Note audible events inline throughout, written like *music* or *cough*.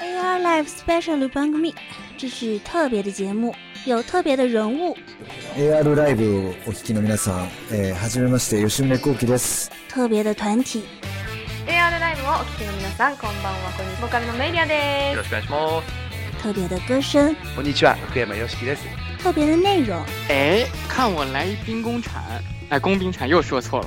AR Live Special 番組，这是特别的节目，有特别的人物。AR ライブをお聞きの皆さん、えー、はじめまして吉宗幸喜です。特别的团体， AR ライブをお聞きの皆さんこんばんはこんにちはボーカルのメイリアでよろしくお願いします。特别的歌声，こんにちは、福山よしきです。特别的内容。哎，看我来一兵工铲，哎，工兵铲又说错了。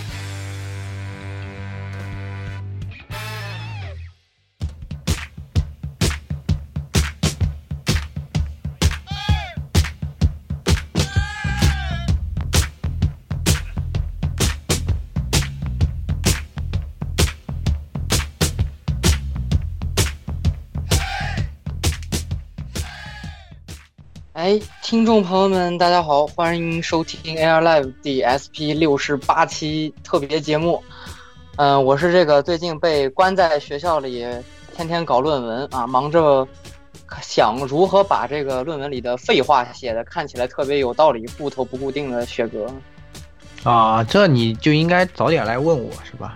听众朋友们，大家好，欢迎收听 Air Live 第 SP 六十八期特别节目。嗯、我是这个最近被关在学校里，天天搞论文啊，忙着想如何把这个论文里的废话写的看起来特别有道理、固头不固定的雪哥。啊，这你就应该早点来问我是吧？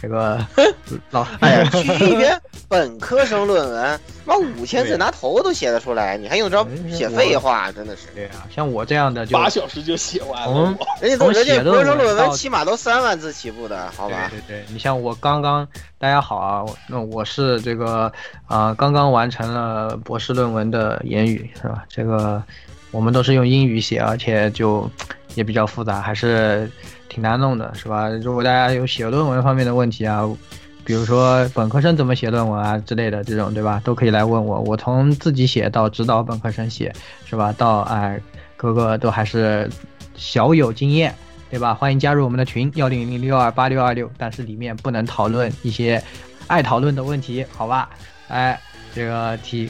这个 *laughs* 老哎呀，*laughs* 区一篇本科生论文，妈五千字拿头都写得出来，你还用着写废话？真的是。对啊，像我这样的就八小时就写完了。人家都人家本科生论文起码都三万字起步的，好吧？对对对，你像我刚刚，大家好啊，那我是这个啊、呃，刚刚完成了博士论文的言语是吧？这个我们都是用英语写，而且就也比较复杂，还是。挺难弄的，是吧？如果大家有写论文方面的问题啊，比如说本科生怎么写论文啊之类的这种，对吧？都可以来问我。我从自己写到指导本科生写，是吧？到哎，各个都还是小有经验，对吧？欢迎加入我们的群幺零零六二八六二六，但是里面不能讨论一些爱讨论的问题，好吧？哎，这个提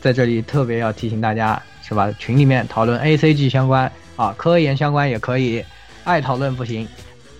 在这里特别要提醒大家，是吧？群里面讨论 A C G 相关啊，科研相关也可以。爱讨论不行，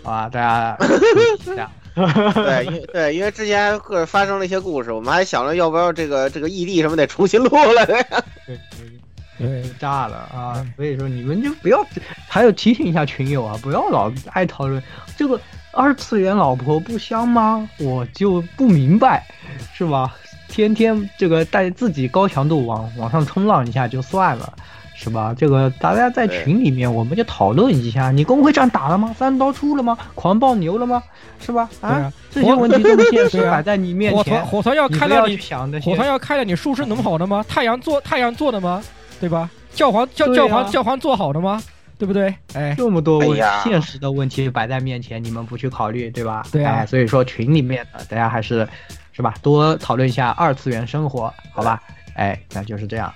好吧，大家 *laughs* 这样。对，因对，因为之前各发生了一些故事，我们还想着要不要这个这个异地什么得重新录了。对对对，炸了啊！所以说你们就不要，还有提醒一下群友啊，不要老爱讨论这个二次元老婆不香吗？我就不明白，是吧？天天这个带自己高强度往往上冲浪一下就算了。是吧？这个大家在群里面，我们就讨论一下，你公会战打了吗？三刀出了吗？狂暴牛了吗？是吧？啊，啊这些问题这么现实 *laughs* 摆在你面前，火团火团要开到你火团要开到你术士能好的吗？*laughs* 太阳做太阳做的吗？对吧？教皇教教皇教皇做好的吗？对不对？哎，这么多问现实的问题摆在面前，你们不去考虑，对吧？对啊。哎，所以说群里面的大家还是是吧，多讨论一下二次元生活，好吧？哎，那就是这样。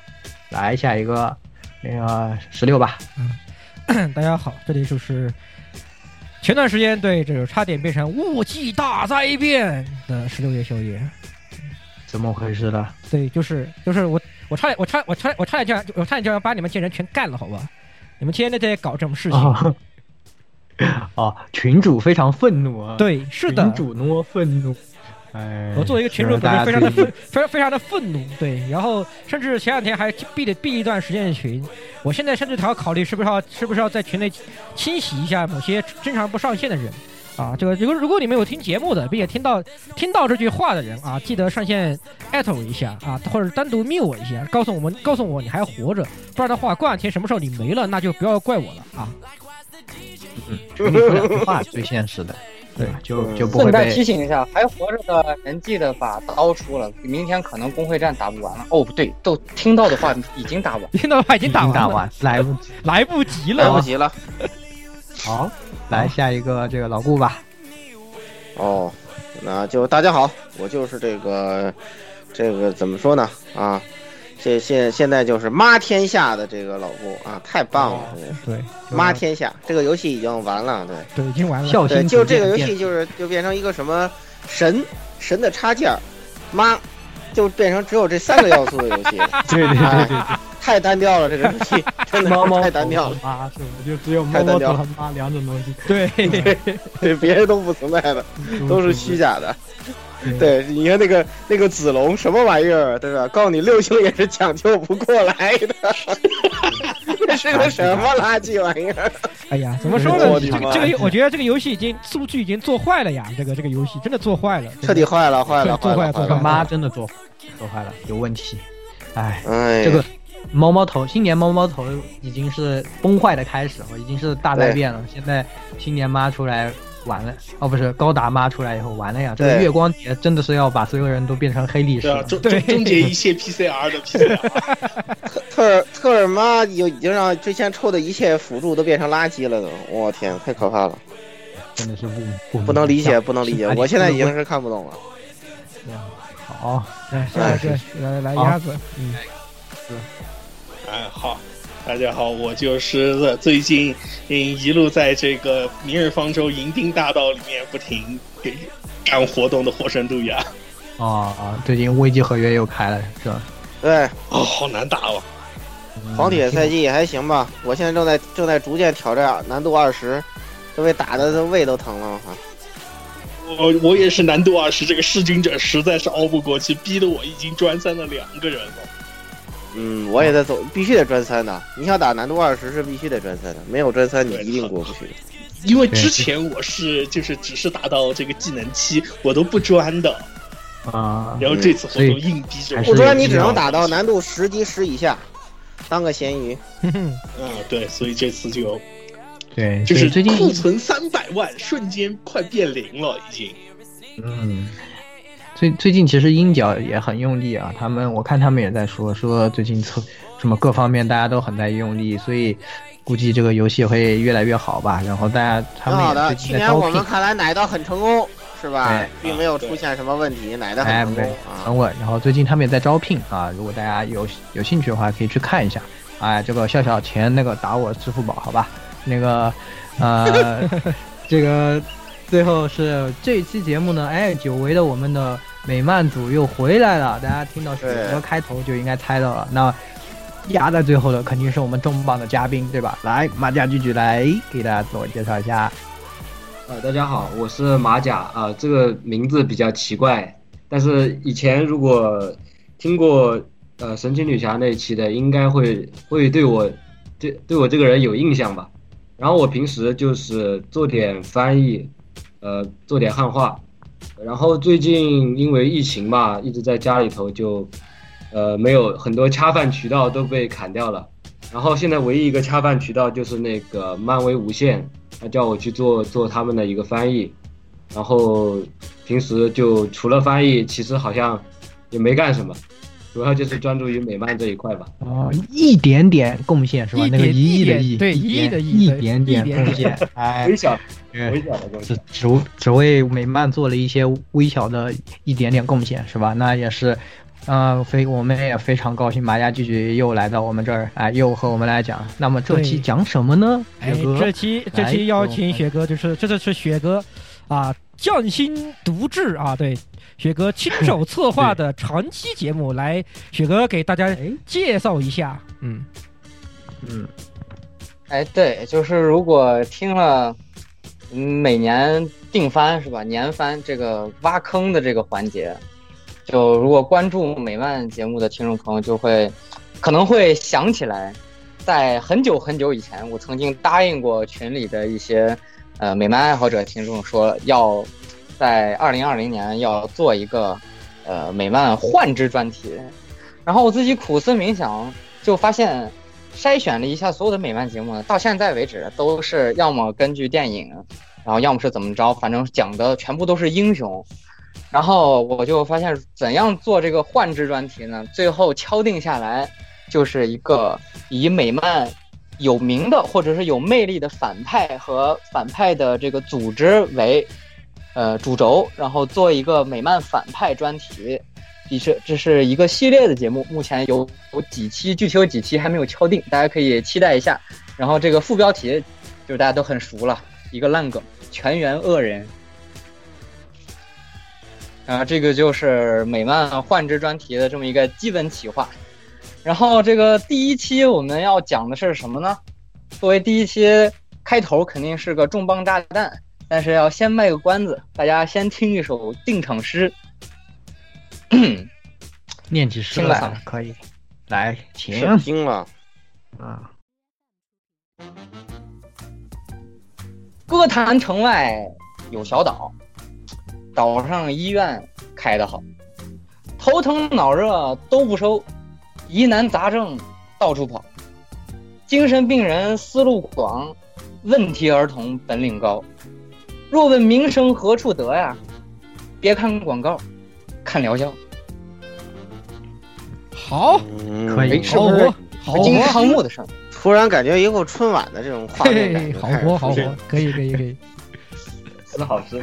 来下一个。那个十六吧，嗯，*coughs* 大家好，这里就是前段时间对这个差点变成雾季大灾变的十六夜宵夜，怎么回事呢？对，就是就是我我差点我差我差我差点就要我差点就要把你们这些人全干了，好吧？你们天天在搞这种事情。哦，*laughs* 哦群主非常愤怒啊！对，是的，群主诺愤怒。哎，我作为一个群主，本身非常的愤，非常非常的愤怒，对，然后甚至前两天还闭了闭一段时间的群，我现在甚至还要考虑是不是要是不是要在群内清洗一下某些经常不上线的人，啊，这个如果如果你们有听节目的，并且听到听到这句话的人啊，记得上线艾特我一下啊，或者单独密我一下，告诉我们告诉我你还活着，不然的话过两天什么时候你没了，那就不要怪我了啊。嗯，*laughs* 就你说两句话最现实的。对，就就不会顺带提醒一下，还活着的人记得把刀出了，明天可能工会战打不完了。哦，不对，都听到的话已经打完，听到的话已经打完，*laughs* 打完，来不及，*laughs* 来不及了，来不及了。*laughs* 好，来下一个这个老顾吧。哦，那就大家好，我就是这个这个怎么说呢啊？这现现在就是妈天下的这个老顾啊，太棒了！对，妈天下这个游戏已经完了，对，对，已经完了。对，就这个游戏就是就变成一个什么神神的插件，妈就变成只有这三个要素的游戏。*laughs* 对对对对对，太单调了，这个游戏 *laughs* 真的猫猫太单调了，妈是吧？就只有猫猫头和妈两种东西。对对，*laughs* 别人都不存在的，都是虚假的。对，你看那个那个子龙什么玩意儿，对吧？告诉你，六星也是抢救不过来的，*laughs* 这是个什么垃圾玩意儿？哎呀，怎么说呢？这个这个，我觉得这个游戏已经数据已经做坏了呀！这个这个游戏真的做坏了，彻底坏了，坏了，做坏了，做坏了，妈真的做做坏了，有问题。哎，哎，这个猫猫头，新年猫猫头已经是崩坏的开始了，已经是大灾变了。现在新年妈出来。完了哦，不是高达妈出来以后完了呀！这个月光节真的是要把所有人都变成黑历史，终，*laughs* 终结一切 PCR 的 PCR。特尔特尔妈有已经让之前抽的一切辅助都变成垃圾了都，我天，太可怕了！真的是不不能理解，不能理解，我现在已经是看不懂了。好，来下一个，来来鸭子，嗯，是，哎好。大家好，我就是最近嗯一路在这个《明日方舟》银钉大道里面不停给干活动的火神杜亚。啊啊！最近危机合约又开了，是吧？对，哦，好难打哦。黄铁赛季也还行吧，我现在正在正在逐渐挑战难度二十，都被打的胃都疼了哈。我我也是难度二十，这个弑君者实在是熬不过去，逼得我已经专三了两个人了。嗯，我也在走，必须得专三的。你想打难度二十是必须得专三的，没有专三你一定过不去。因为之前我是就是只是打到这个技能七，我都不专的啊。然后这次活动硬逼着不专，你只能打到难度十级十以下，当个咸鱼。嗯，对，所以这次就对，就是最近库存三百万，瞬间快变零了，已经。嗯。最最近其实鹰角也很用力啊，他们我看他们也在说说最近测什么各方面大家都很在用力，所以估计这个游戏会越来越好吧。然后大家他们也去年我们看来奶的很成功，是吧？并没有出现什么问题，奶的很成功啊，很稳。然后最近他们也在招聘啊，如果大家有有兴趣的话，可以去看一下。哎，这个笑笑钱那个打我支付宝好吧？那个呃，*laughs* 这个最后是这一期节目呢，哎，久违的我们的。美漫组又回来了，大家听到雪哥开头就应该猜到了。那压在最后的肯定是我们重磅的嘉宾，对吧？来，马甲聚聚来给大家自我介绍一下。呃，大家好，我是马甲啊，这个名字比较奇怪，但是以前如果听过呃神奇女侠那一期的，应该会会对我对对我这个人有印象吧。然后我平时就是做点翻译，呃，做点汉化。然后最近因为疫情嘛，一直在家里头就，呃，没有很多恰饭渠道都被砍掉了。然后现在唯一一个恰饭渠道就是那个漫威无限，他叫我去做做他们的一个翻译。然后平时就除了翻译，其实好像也没干什么，主要就是专注于美漫这一块吧。哦，一点点贡献是吧？那个一亿的亿，对，一亿的亿，一点点贡献，*laughs* 哎，微小。微小的贡献，只只为美漫做了一些微小的一点点贡献，是吧？那也是，嗯，非我们也非常高兴，马家继续又来到我们这儿，哎，又和我们来讲。那么这期讲什么呢？雪哥，这期这期邀请雪哥，就是这次是雪哥啊匠心独制啊，对，雪哥亲手策划的长期节目，来，雪哥给大家介绍一下，嗯嗯，哎，对，就是如果听了。每年定番是吧？年番这个挖坑的这个环节，就如果关注美漫节目的听众朋友就会，可能会想起来，在很久很久以前，我曾经答应过群里的一些呃美漫爱好者听众，说要在二零二零年要做一个呃美漫幻之专题，然后我自己苦思冥想，就发现。筛选了一下所有的美漫节目，到现在为止都是要么根据电影，然后要么是怎么着，反正讲的全部都是英雄。然后我就发现怎样做这个幻之专题呢？最后敲定下来，就是一个以美漫有名的或者是有魅力的反派和反派的这个组织为呃主轴，然后做一个美漫反派专题。这这是一个系列的节目，目前有有几期，具体有几期还没有敲定，大家可以期待一下。然后这个副标题就是大家都很熟了，一个烂梗，全员恶人。啊，这个就是美漫幻之专题的这么一个基本企划。然后这个第一期我们要讲的是什么呢？作为第一期开头，肯定是个重磅炸弹，但是要先卖个关子，大家先听一首定场诗。*coughs* 念起诗听了来可以，来，请。是听了，啊，歌坛城外有小岛，岛上医院开得好，头疼脑热都不收，疑难杂症到处跑，精神病人思路广，问题儿童本领高。若问名声何处得呀？别看广告，看疗效。好，嗯可以哎是不是好金活，康木的声音？突然感觉以后春晚的这种画面感好活，好活，可以，可以，可以。*laughs* 是好事。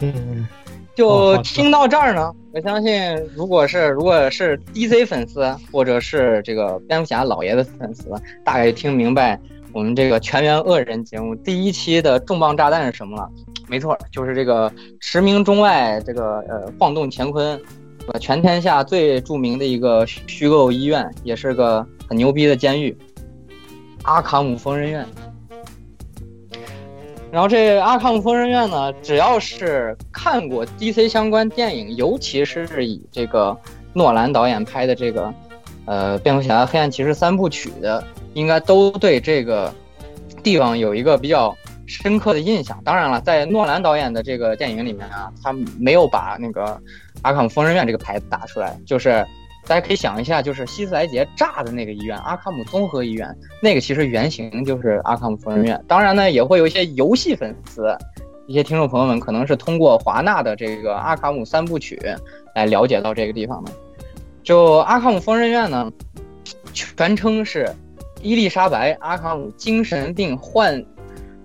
嗯，就听到这儿呢，我相信，如果是如果是 DC 粉丝，或者是这个蝙蝠侠老爷的粉丝，大概听明白我们这个全员恶人节目第一期的重磅炸弹是什么了。没错，就是这个驰名中外，这个呃晃动乾坤，呃全天下最著名的一个虚虚构医院，也是个很牛逼的监狱——阿卡姆疯人院。然后这阿卡姆疯人院呢，只要是看过 DC 相关电影，尤其是以这个诺兰导演拍的这个，呃，蝙蝠侠、黑暗骑士三部曲的，应该都对这个地方有一个比较深刻的印象。当然了，在诺兰导演的这个电影里面啊，他没有把那个阿卡姆疯人院这个牌子打出来，就是大家可以想一下，就是希斯莱杰炸的那个医院——阿卡姆综合医院，那个其实原型就是阿卡姆疯人院。当然呢，也会有一些游戏粉丝，一些听众朋友们可能是通过华纳的这个阿卡姆三部曲来了解到这个地方的。就阿卡姆疯人院呢，全称是伊丽莎白·阿卡姆精神病患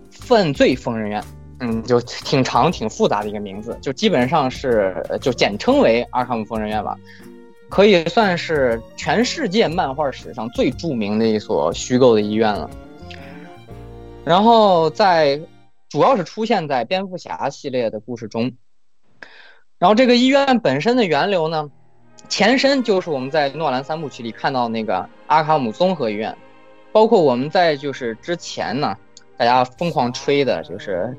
犯罪疯人院。嗯，就挺长、挺复杂的一个名字，就基本上是就简称为阿卡姆疯人院吧。可以算是全世界漫画史上最著名的一所虚构的医院了。然后在主要是出现在蝙蝠侠系列的故事中。然后这个医院本身的源流呢，前身就是我们在诺兰三部曲里看到那个阿卡姆综合医院，包括我们在就是之前呢，大家疯狂吹的就是，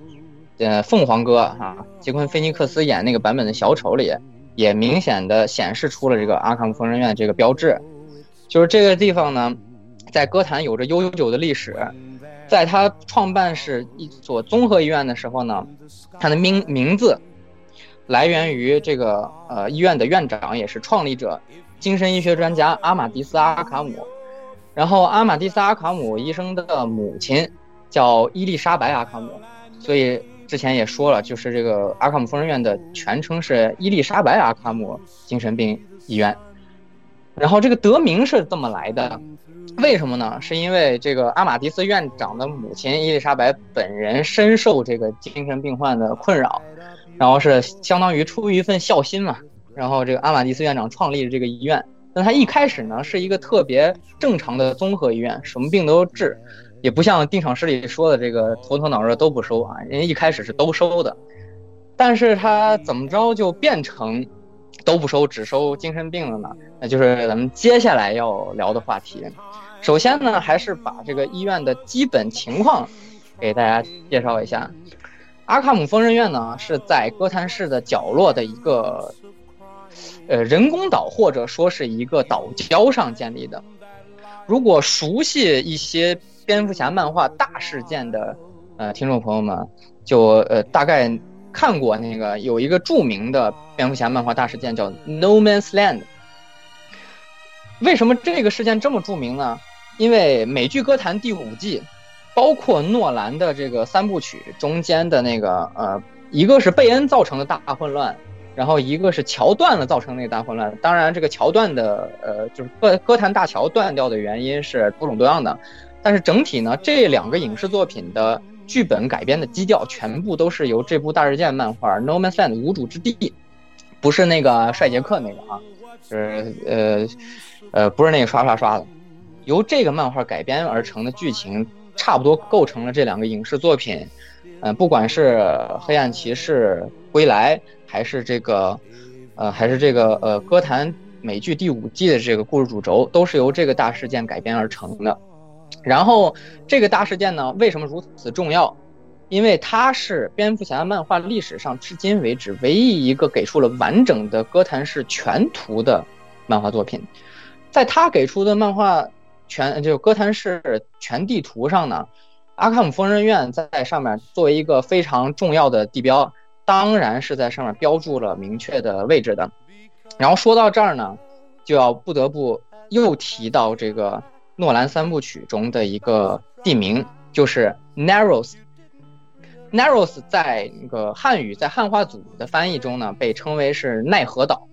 呃，凤凰哥啊，杰昆·菲尼克斯演那个版本的小丑里。也明显的显示出了这个阿卡姆疯人院这个标志，就是这个地方呢，在歌坛有着悠久的历史，在它创办是一所综合医院的时候呢，它的名名字来源于这个呃医院的院长也是创立者，精神医学专家阿马迪斯·阿卡姆，然后阿马迪斯·阿卡姆医生的母亲叫伊丽莎白·阿卡姆，所以。之前也说了，就是这个阿卡姆疯人院的全称是伊丽莎白·阿卡姆精神病医院，然后这个得名是这么来的，为什么呢？是因为这个阿马迪斯院长的母亲伊丽莎白本人深受这个精神病患的困扰，然后是相当于出于一份孝心嘛，然后这个阿马迪斯院长创立了这个医院。但他一开始呢是一个特别正常的综合医院，什么病都治。也不像定场诗里说的这个头疼脑热都不收啊，人家一开始是都收的，但是他怎么着就变成都不收，只收精神病了呢？那就是咱们接下来要聊的话题。首先呢，还是把这个医院的基本情况给大家介绍一下。阿卡姆疯人院呢是在哥谭市的角落的一个呃人工岛或者说是一个岛礁上建立的。如果熟悉一些蝙蝠侠漫画大事件的呃听众朋友们，就呃大概看过那个有一个著名的蝙蝠侠漫画大事件叫 No Man's Land。为什么这个事件这么著名呢？因为美剧《歌坛》第五季，包括诺兰的这个三部曲中间的那个呃，一个是贝恩造成的大混乱，然后一个是桥断了造成那个大混乱。当然，这个桥断的呃，就是歌歌坛大桥断掉的原因是多种多样的。但是整体呢，这两个影视作品的剧本改编的基调全部都是由这部大事件漫画《No Man's Land》无主之地，不是那个帅杰克那个啊，是呃呃不是那个刷刷刷的，由这个漫画改编而成的剧情，差不多构成了这两个影视作品，嗯、不管是黑暗骑士归来，还是这个，呃，还是这个呃歌坛美剧第五季的这个故事主轴，都是由这个大事件改编而成的。然后这个大事件呢，为什么如此重要？因为它是蝙蝠侠漫画历史上至今为止唯一一个给出了完整的哥谭市全图的漫画作品。在他给出的漫画全就哥谭市全地图上呢，阿卡姆疯人院在上面作为一个非常重要的地标，当然是在上面标注了明确的位置的。然后说到这儿呢，就要不得不又提到这个诺兰三部曲中的一个地名，就是 Narrows。Narrows 在那个汉语在汉化组的翻译中呢，被称为是奈何岛，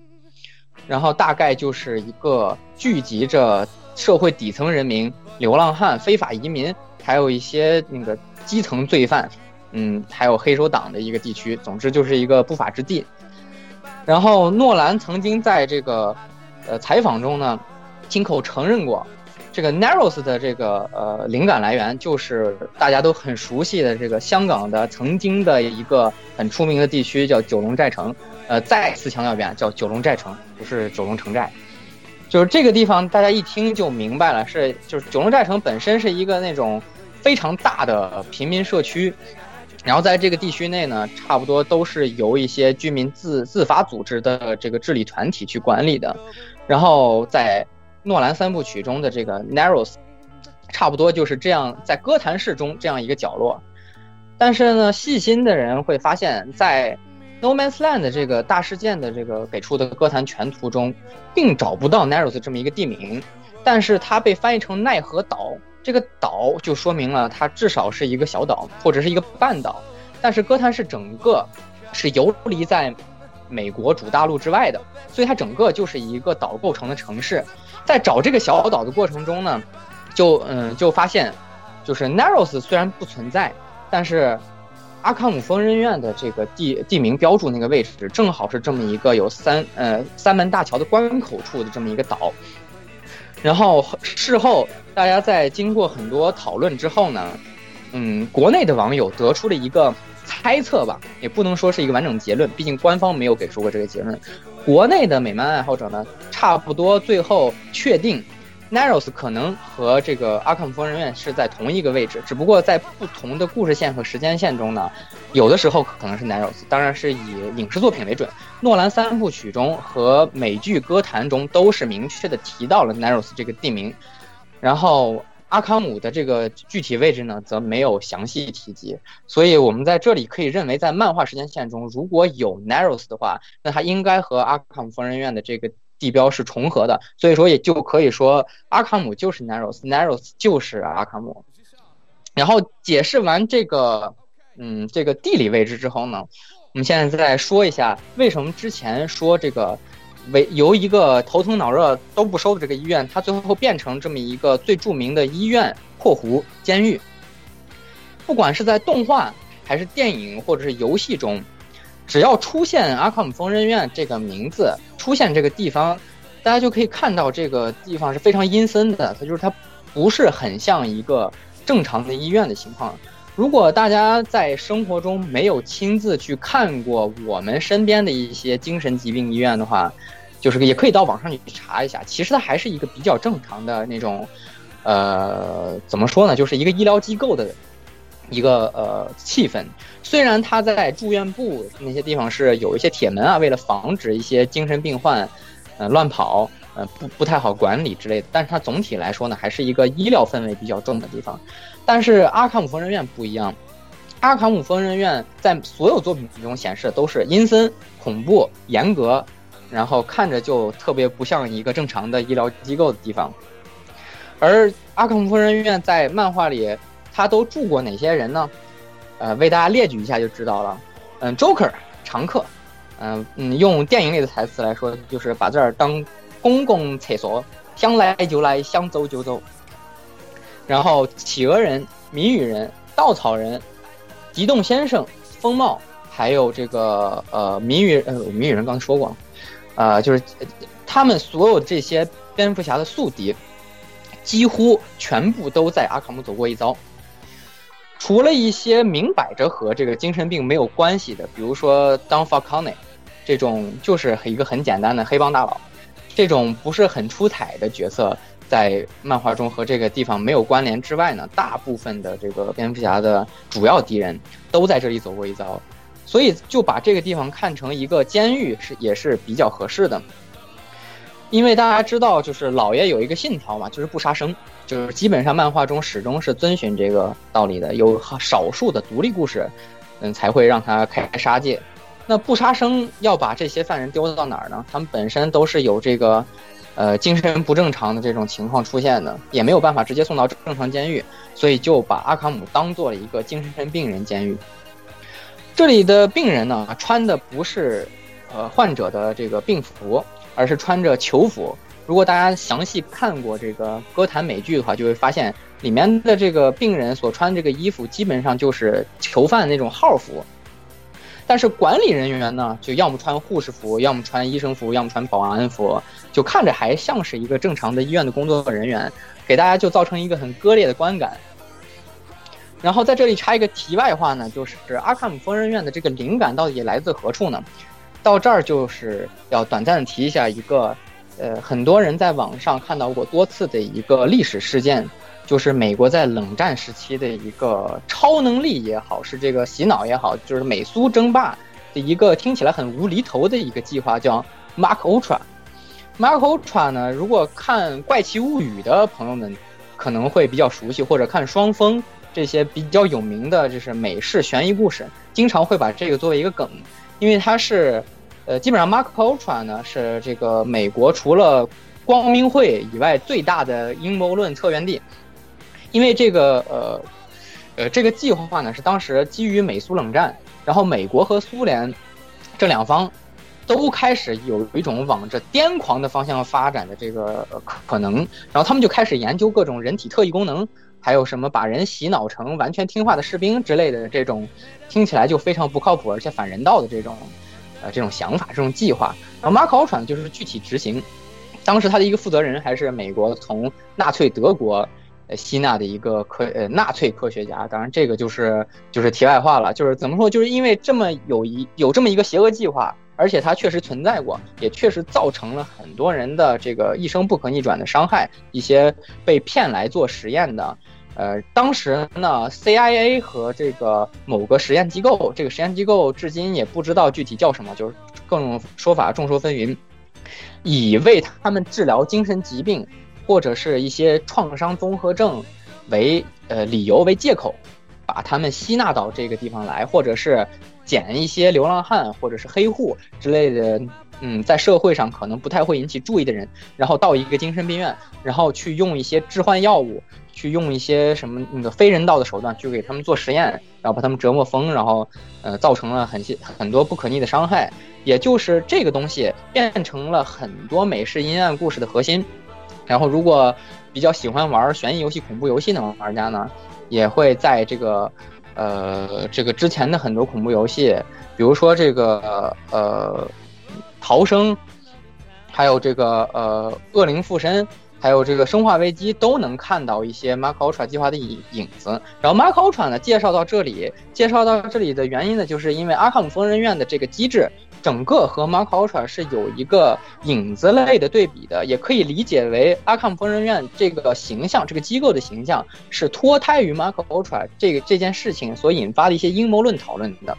然后大概就是一个聚集着社会底层人民、流浪汉、非法移民，还有一些那个基层罪犯，嗯，还有黑手党的一个地区。总之就是一个不法之地。然后诺兰曾经在这个呃采访中呢，亲口承认过。这个 Narrows 的这个呃灵感来源就是大家都很熟悉的这个香港的曾经的一个很出名的地区叫九龙寨城，呃，再次强调一遍，叫九龙寨城，不是九龙城寨。就是这个地方，大家一听就明白了，是就是九龙寨城本身是一个那种非常大的平民社区，然后在这个地区内呢，差不多都是由一些居民自自发组织的这个治理团体去管理的，然后在。诺兰三部曲中的这个 Narrows，差不多就是这样，在哥谭市中这样一个角落。但是呢，细心的人会发现，在 No Man's Land 这个大事件的这个给出的歌坛全图中，并找不到 Narrows 这么一个地名。但是它被翻译成奈何岛，这个岛就说明了它至少是一个小岛或者是一个半岛。但是哥谭市整个是游离在美国主大陆之外的，所以它整个就是一个岛构成的城市。在找这个小岛的过程中呢，就嗯就发现，就是 Narrows 虽然不存在，但是阿卡姆疯人院的这个地地名标注那个位置，正好是这么一个有三呃三门大桥的关口处的这么一个岛。然后事后大家在经过很多讨论之后呢，嗯，国内的网友得出了一个猜测吧，也不能说是一个完整结论，毕竟官方没有给出过这个结论。国内的美漫爱好者呢，差不多最后确定，Narrows 可能和这个阿卡姆疯人院是在同一个位置，只不过在不同的故事线和时间线中呢，有的时候可能是 Narrows，当然是以影视作品为准。诺兰三部曲中和美剧歌坛中都是明确的提到了 Narrows 这个地名，然后。阿卡姆的这个具体位置呢，则没有详细提及，所以我们在这里可以认为，在漫画时间线中，如果有 Narrows 的话，那它应该和阿卡姆疯人院的这个地标是重合的，所以说也就可以说阿卡姆就是 Narrows，Narrows 就是阿卡姆。然后解释完这个，嗯，这个地理位置之后呢，我们现在再说一下为什么之前说这个。为由一个头疼脑热都不收的这个医院，它最后变成这么一个最著名的医院（括弧监狱）。不管是在动画还是电影或者是游戏中，只要出现阿卡姆疯人院这个名字，出现这个地方，大家就可以看到这个地方是非常阴森的。它就是它不是很像一个正常的医院的情况。如果大家在生活中没有亲自去看过我们身边的一些精神疾病医院的话，就是也可以到网上去查一下。其实它还是一个比较正常的那种，呃，怎么说呢，就是一个医疗机构的一个呃气氛。虽然他在住院部那些地方是有一些铁门啊，为了防止一些精神病患呃乱跑，呃不不太好管理之类的，但是它总体来说呢，还是一个医疗氛围比较重的地方。但是阿卡姆疯人院不一样，阿卡姆疯人院在所有作品中显示的都是阴森、恐怖、严格，然后看着就特别不像一个正常的医疗机构的地方。而阿卡姆疯人院在漫画里，他都住过哪些人呢？呃，为大家列举一下就知道了。嗯，Joker 常客，嗯嗯，用电影里的台词来说，就是把这儿当公共厕所，想来就来，想走就走。然后，企鹅人、谜语人、稻草人、极冻先生、风帽，还有这个呃谜语呃谜语人刚才说过了，呃就是他们所有这些蝙蝠侠的宿敌，几乎全部都在阿卡姆走过一遭。除了一些明摆着和这个精神病没有关系的，比如说 Don Falcone 这种就是一个很简单的黑帮大佬，这种不是很出彩的角色，在漫画中和这个地方没有关联之外呢，大部分的这个蝙蝠侠的主要敌人都在这里走过一遭，所以就把这个地方看成一个监狱是也是比较合适的。因为大家知道，就是老爷有一个信条嘛，就是不杀生，就是基本上漫画中始终是遵循这个道理的。有少数的独立故事，嗯，才会让他开杀戒。那不杀生要把这些犯人丢到哪儿呢？他们本身都是有这个，呃，精神不正常的这种情况出现的，也没有办法直接送到正常监狱，所以就把阿卡姆当做了一个精神病人监狱。这里的病人呢，穿的不是，呃，患者的这个病服。而是穿着囚服。如果大家详细看过这个歌坛美剧的话，就会发现里面的这个病人所穿这个衣服，基本上就是囚犯那种号服。但是管理人员呢，就要么穿护士服，要么穿医生服，要么穿保安服，就看着还像是一个正常的医院的工作人员，给大家就造成一个很割裂的观感。然后在这里插一个题外话呢，就是阿卡姆疯人院的这个灵感到底来自何处呢？到这儿就是要短暂的提一下一个，呃，很多人在网上看到过多次的一个历史事件，就是美国在冷战时期的一个超能力也好，是这个洗脑也好，就是美苏争霸的一个听起来很无厘头的一个计划，叫 Mark Ultra。Mark Ultra 呢，如果看《怪奇物语》的朋友们可能会比较熟悉，或者看《双峰》这些比较有名的就是美式悬疑故事，经常会把这个作为一个梗。因为它是，呃，基本上 Mark Ultra 呢是这个美国除了光明会以外最大的阴谋论策源地。因为这个，呃，呃，这个计划呢是当时基于美苏冷战，然后美国和苏联这两方都开始有一种往着癫狂的方向发展的这个可能，然后他们就开始研究各种人体特异功能。还有什么把人洗脑成完全听话的士兵之类的这种，听起来就非常不靠谱而且反人道的这种，呃，这种想法、这种计划。然后马考传就是具体执行。当时他的一个负责人还是美国从纳粹德国，呃，吸纳的一个科呃纳粹科学家。当然，这个就是就是题外话了。就是怎么说？就是因为这么有一有这么一个邪恶计划，而且它确实存在过，也确实造成了很多人的这个一生不可逆转的伤害。一些被骗来做实验的。呃，当时呢，CIA 和这个某个实验机构，这个实验机构至今也不知道具体叫什么，就是各种说法众说纷纭，以为他们治疗精神疾病或者是一些创伤综合症为呃理由为借口，把他们吸纳到这个地方来，或者是捡一些流浪汉或者是黑户之类的，嗯，在社会上可能不太会引起注意的人，然后到一个精神病院，然后去用一些致幻药物。去用一些什么那个非人道的手段去给他们做实验，然后把他们折磨疯，然后呃造成了很些很多不可逆的伤害。也就是这个东西变成了很多美式阴暗故事的核心。然后如果比较喜欢玩悬疑游戏、恐怖游戏的玩家呢，也会在这个呃这个之前的很多恐怖游戏，比如说这个呃逃生，还有这个呃恶灵附身。还有这个生化危机都能看到一些 Mark Ultra 计划的影影子。然后 Mark Ultra 呢，介绍到这里，介绍到这里的原因呢，就是因为阿卡姆疯人院的这个机制，整个和 Mark Ultra 是有一个影子类的对比的，也可以理解为阿卡姆疯人院这个形象，这个机构的形象是脱胎于 Mark Ultra 这个这件事情所引发的一些阴谋论讨论的。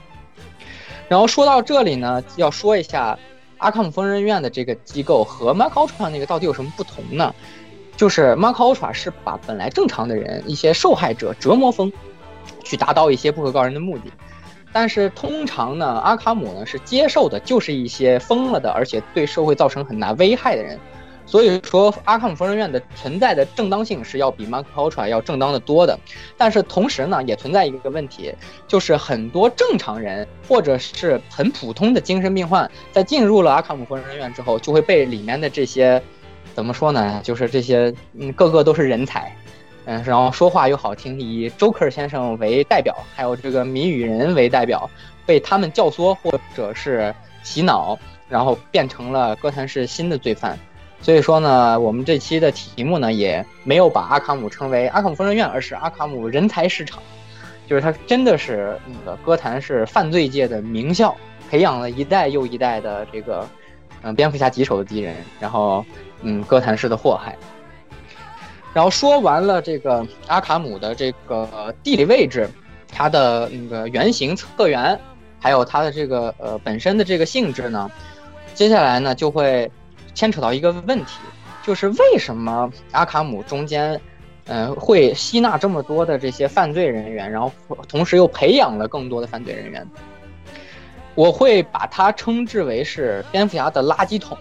然后说到这里呢，要说一下。阿卡姆疯人院的这个机构和 Mark Ultra 那个到底有什么不同呢？就是 Mark Ultra 是把本来正常的人一些受害者折磨疯，去达到一些不可告人的目的。但是通常呢，阿卡姆呢是接受的就是一些疯了的，而且对社会造成很大危害的人。所以说，阿卡姆疯人院的存在的正当性是要比 Mark Ultra 要正当的多的。但是同时呢，也存在一个问题，就是很多正常人或者是很普通的精神病患，在进入了阿卡姆疯人院之后，就会被里面的这些，怎么说呢？就是这些，嗯，个个都是人才，嗯，然后说话又好听，以 Joker 先生为代表，还有这个谜语人为代表，被他们教唆或者是洗脑，然后变成了哥谭市新的罪犯。所以说呢，我们这期的题目呢，也没有把阿卡姆称为阿卡姆疯人院，而是阿卡姆人才市场。就是他真的是那个歌坛是犯罪界的名校，培养了一代又一代的这个嗯蝙蝠侠棘手的敌人，然后嗯哥谭市的祸害。然后说完了这个阿卡姆的这个地理位置，它的那个原型策源，还有它的这个呃本身的这个性质呢，接下来呢就会牵扯到一个问题，就是为什么阿卡姆中间，嗯、会吸纳这么多的这些犯罪人员，然后同时又培养了更多的犯罪人员？我会把它称之为是蝙蝠侠的垃圾桶。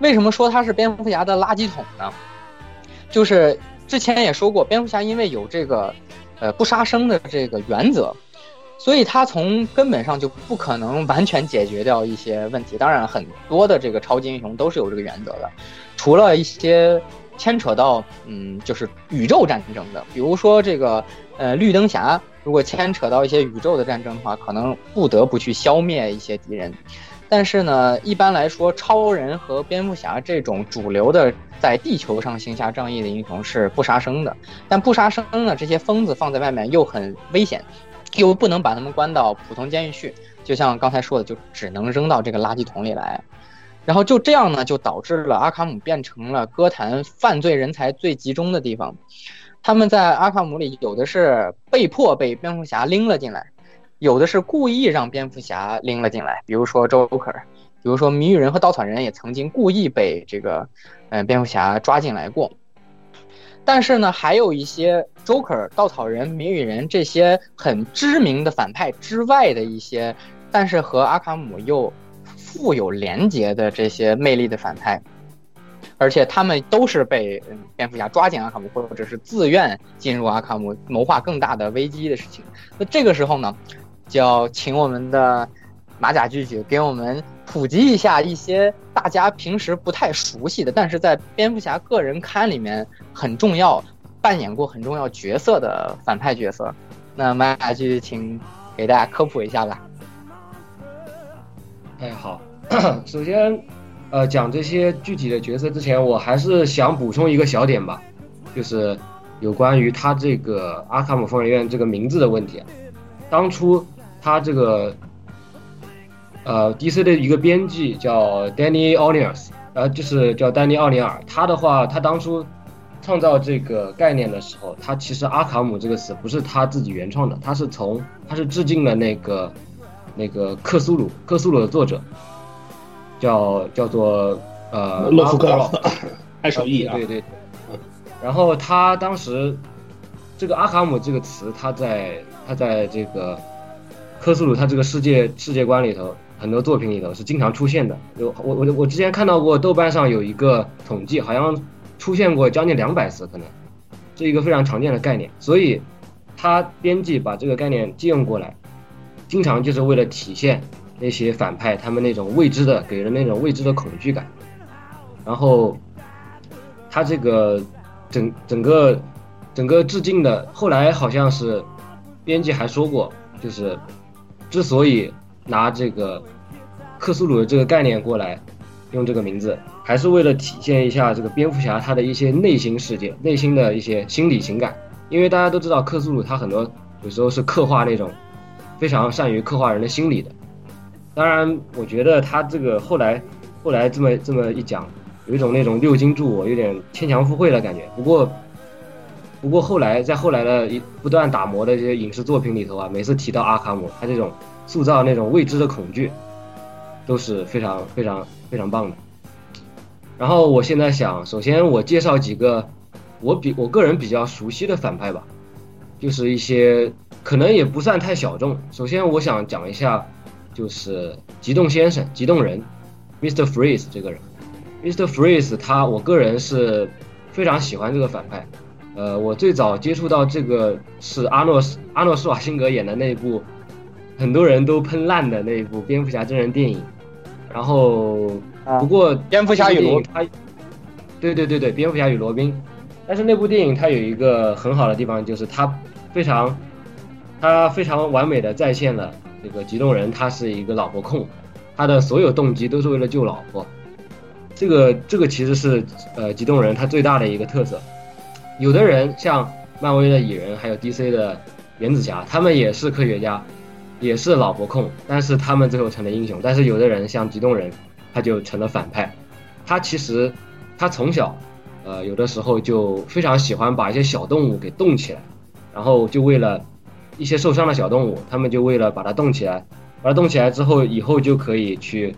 为什么说它是蝙蝠侠的垃圾桶呢？就是之前也说过，蝙蝠侠因为有这个，呃不杀生的这个原则，所以他从根本上就不可能完全解决掉一些问题。当然，很多的这个超级英雄都是有这个原则的，除了一些牵扯到嗯就是宇宙战争的，比如说这个呃绿灯侠，如果牵扯到一些宇宙的战争的话，可能不得不去消灭一些敌人。但是呢，一般来说，超人和蝙蝠侠这种主流的在地球上行侠仗义的英雄是不杀生的。但不杀生呢，这些疯子放在外面又很危险，又不能把他们关到普通监狱去。就像刚才说的，就只能扔到这个垃圾桶里来。然后就这样呢，就导致了阿卡姆变成了哥谭犯罪人才最集中的地方。他们在阿卡姆里有的是被迫被蝙蝠侠拎了进来。有的是故意让蝙蝠侠拎了进来，比如说 Joker，比如说谜语人和稻草人也曾经故意被这个，嗯、蝙蝠侠抓进来过。但是呢，还有一些 Joker、稻草人、谜语人这些很知名的反派之外的一些，但是和阿卡姆又富有连结的这些魅力的反派，而且他们都是被嗯蝙蝠侠抓进阿卡姆，或者是自愿进入阿卡姆，谋划更大的危机的事情。那这个时候呢，就要请我们的马甲聚聚给我们普及一下一些大家平时不太熟悉的，但是在蝙蝠侠个人刊里面很重要、扮演过很重要角色的反派角色。那马甲聚，请给大家科普一下吧。哎，好，首先，呃，讲这些具体的角色之前，我还是想补充一个小点吧，就是有关于他这个阿卡姆疯人院这个名字的问题啊。当初他这个，呃，DC 的一个编辑叫 Danny Oliers，呃，就是叫丹尼奥尼尔，他的话，他当初创造这个概念的时候，他其实阿卡姆这个词不是他自己原创的，他是从他是致敬了那个。那个克苏鲁，克苏鲁的作者叫叫做呃洛夫克阿 *laughs* 爱手艺啊，对对对。然后他当时这个阿卡姆这个词，他在他在这个科苏鲁他这个世界世界观里头，很多作品里头是经常出现的。有我我我之前看到过豆瓣上有一个统计，好像出现过将近两百次，可能是一个非常常见的概念。所以他编辑把这个概念借用过来。经常就是为了体现那些反派他们那种未知的，给人那种未知的恐惧感。然后，他这个整整个整个致敬的，后来好像是编辑还说过，就是之所以拿这个克苏鲁的这个概念过来用这个名字，还是为了体现一下这个蝙蝠侠他的一些内心世界、内心的一些心理情感。因为大家都知道克苏鲁他很多有时候是刻画那种。非常善于刻画人的心理的，当然，我觉得他这个后来，后来这么这么一讲，有一种那种六经注我，有点牵强附会的感觉。不过，不过后来在后来的一不断打磨的这些影视作品里头啊，每次提到阿卡姆，他这种塑造那种未知的恐惧，都是非常非常非常棒的。然后我现在想，首先我介绍几个我比我个人比较熟悉的反派吧，就是一些。可能也不算太小众。首先，我想讲一下，就是极冻先生、极冻人，Mr. Freeze 这个人。Mr. Freeze 他，我个人是非常喜欢这个反派。呃，我最早接触到这个是阿诺阿诺施瓦辛格演的那一部，很多人都喷烂的那一部蝙蝠侠真人电影。然后，不过蝙蝠侠与罗他，对对对对，蝙蝠侠与罗宾。但是那部电影它有一个很好的地方，就是它非常。它非常完美的再现了这个极动人，他是一个老婆控，他的所有动机都是为了救老婆。这个这个其实是呃极动人他最大的一个特色。有的人像漫威的蚁人，还有 DC 的原子侠，他们也是科学家，也是老婆控，但是他们最后成了英雄。但是有的人像极冻人，他就成了反派。他其实他从小，呃，有的时候就非常喜欢把一些小动物给冻起来，然后就为了一些受伤的小动物，他们就为了把它冻起来，把它冻起来之后，以后就可以去，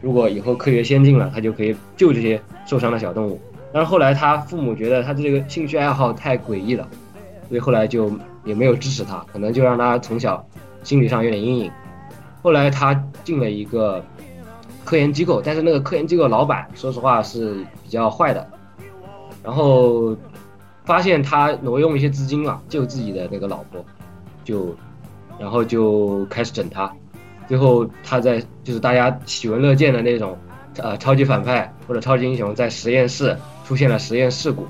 如果以后科学先进了，他就可以救这些受伤的小动物。但是后来他父母觉得他这个兴趣爱好太诡异了，所以后来就也没有支持他，可能就让他从小心理上有点阴影。后来他进了一个科研机构，但是那个科研机构老板说实话是比较坏的，然后发现他挪用一些资金嘛，救自己的那个老婆，就然后就开始整他，最后他在就是大家喜闻乐见的那种呃超级反派或者超级英雄在实验室出现了实验事故，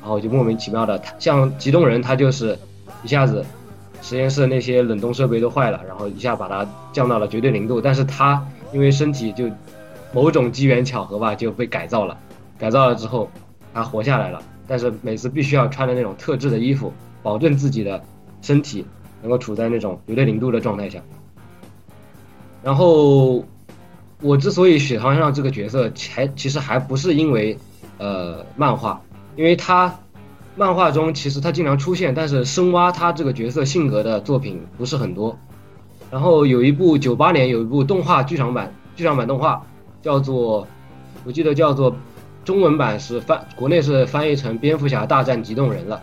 然后就莫名其妙的，他像极冻人他就是一下子实验室那些冷冻设备都坏了，然后一下把它降到了绝对零度，但是他因为身体就某种机缘巧合吧就被改造了，改造了之后他活下来了，但是每次必须要穿的那种特制的衣服，保证自己的身体能够处在那种绝对零度的状态下。然后我之所以喜欢上这个角色，还其实还不是因为呃漫画，因为他漫画中其实他经常出现，但是深挖他这个角色性格的作品不是很多。然后有一部九八年有一部动画剧场版剧场版动画，叫做我记得叫做中文版是翻国内是翻译成《蝙蝠侠大战极冻人》了。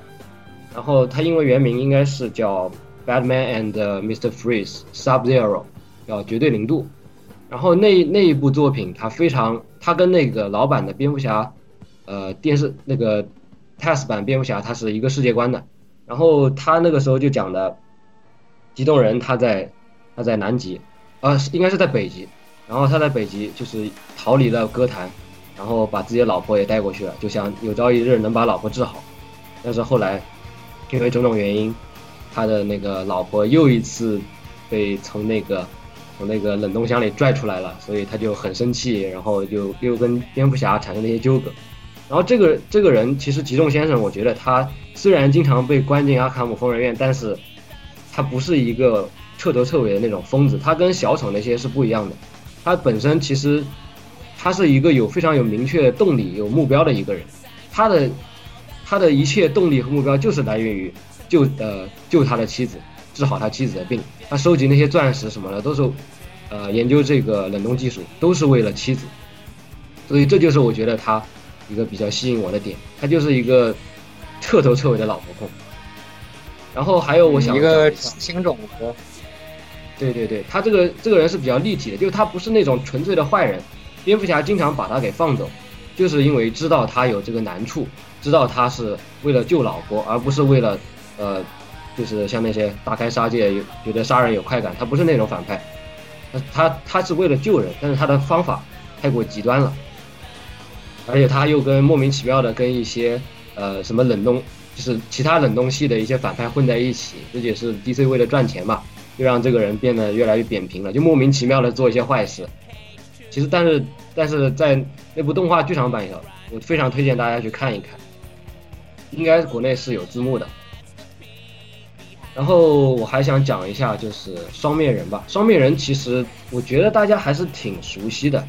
然后它英文原名应该是叫《Batman and Mr. Freeze Sub Zero》，叫绝对零度。然后那那一部作品，它非常，它跟那个老版的蝙蝠侠，呃，电视那个 TAS 版蝙蝠侠，它是一个世界观的。然后他那个时候就讲的，极冻人他在他在南极，呃，应该是在北极。然后他在北极就是逃离了歌坛，然后把自己的老婆也带过去了，就想有朝一日能把老婆治好。但是后来因为种种原因，他的那个老婆又一次被从那个。从那个冷冻箱里拽出来了，所以他就很生气，然后就又跟蝙蝠侠产生了一些纠葛。然后这个这个人其实吉仲先生，我觉得他虽然经常被关进阿卡姆疯人院，但是他不是一个彻头彻尾的那种疯子，他跟小丑那些是不一样的。他本身其实他是一个有非常有明确动力、有目标的一个人。他的他的一切动力和目标就是来源于救呃救他的妻子，治好他妻子的病。他收集那些钻石什么的，都是，呃，研究这个冷冻技术，都是为了妻子。所以这就是我觉得他一个比较吸引我的点，他就是一个彻头彻尾的老婆控。然后还有我想一个新种子，对对对，他这个这个人是比较立体的，就是他不是那种纯粹的坏人。蝙蝠侠经常把他给放走，就是因为知道他有这个难处，知道他是为了救老婆，而不是为了，呃。就是像那些大开杀戒，有觉得杀人有快感，他不是那种反派，他他他是为了救人，但是他的方法太过极端了，而且他又跟莫名其妙的跟一些呃什么冷冻，就是其他冷冻系的一些反派混在一起，这也是 DC 为了赚钱嘛，就让这个人变得越来越扁平了，就莫名其妙的做一些坏事。其实但是但是在那部动画剧场版里头，我非常推荐大家去看一看，应该国内是有字幕的。然后我还想讲一下，就是双面人吧。双面人其实我觉得大家还是挺熟悉的。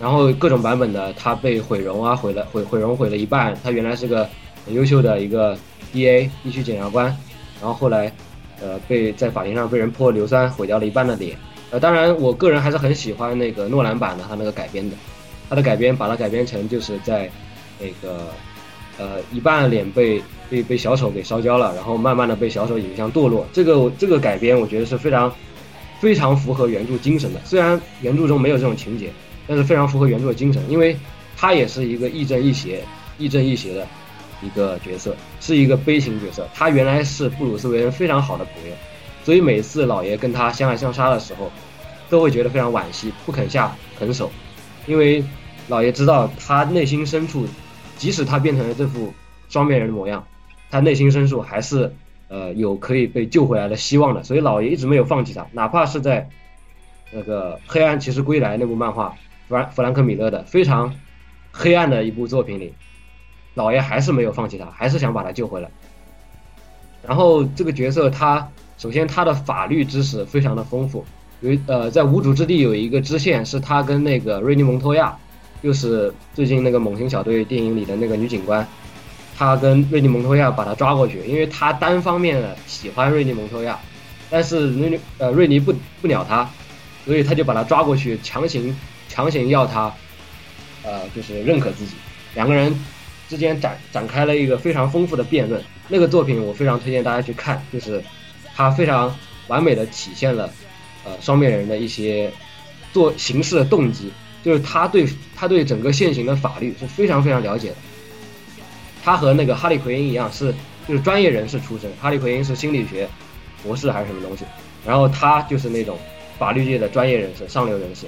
然后各种版本的他被毁容啊，毁了毁毁容毁了一半。他原来是个很优秀的一个 D.A. 地区检察官，然后后来呃被在法庭上被人泼硫酸，毁掉了一半的脸。呃，当然我个人还是很喜欢那个诺兰版的他那个改编的，他的改编把它改编成就是在那个呃一半脸被。被被小丑给烧焦了，然后慢慢的被小丑引向堕落。这个这个改编我觉得是非常非常符合原著精神的。虽然原著中没有这种情节，但是非常符合原著的精神，因为他也是一个亦正亦邪、亦正亦邪的一个角色，是一个悲情角色。他原来是布鲁斯韦恩非常好的朋友，所以每次老爷跟他相爱相杀的时候，都会觉得非常惋惜，不肯下狠手，因为老爷知道他内心深处，即使他变成了这副双面人的模样。他内心深处还是，呃，有可以被救回来的希望的，所以老爷一直没有放弃他，哪怕是在那个《黑暗骑士归来》那部漫画，弗兰弗兰克米勒的非常黑暗的一部作品里，老爷还是没有放弃他，还是想把他救回来。然后这个角色他首先他的法律知识非常的丰富，有呃在无主之地有一个支线是他跟那个瑞尼蒙托亚，就是最近那个猛禽小队电影里的那个女警官，她跟瑞尼蒙托亚把他抓过去，因为她单方面的喜欢瑞尼蒙托亚，但是瑞尼呃瑞尼不不鸟他，所以他就把他抓过去，强行强行要他，呃就是认可自己，两个人之间展展开了一个非常丰富的辩论。那个作品我非常推荐大家去看，就是它非常完美的体现了呃双面人的一些做行事的动机，就是他对他对整个现行的法律是非常非常了解的。他和那个哈利奎因一样是就是专业人士出身，哈利奎因是心理学博士还是什么东西，然后他就是那种法律界的专业人士、上流人士，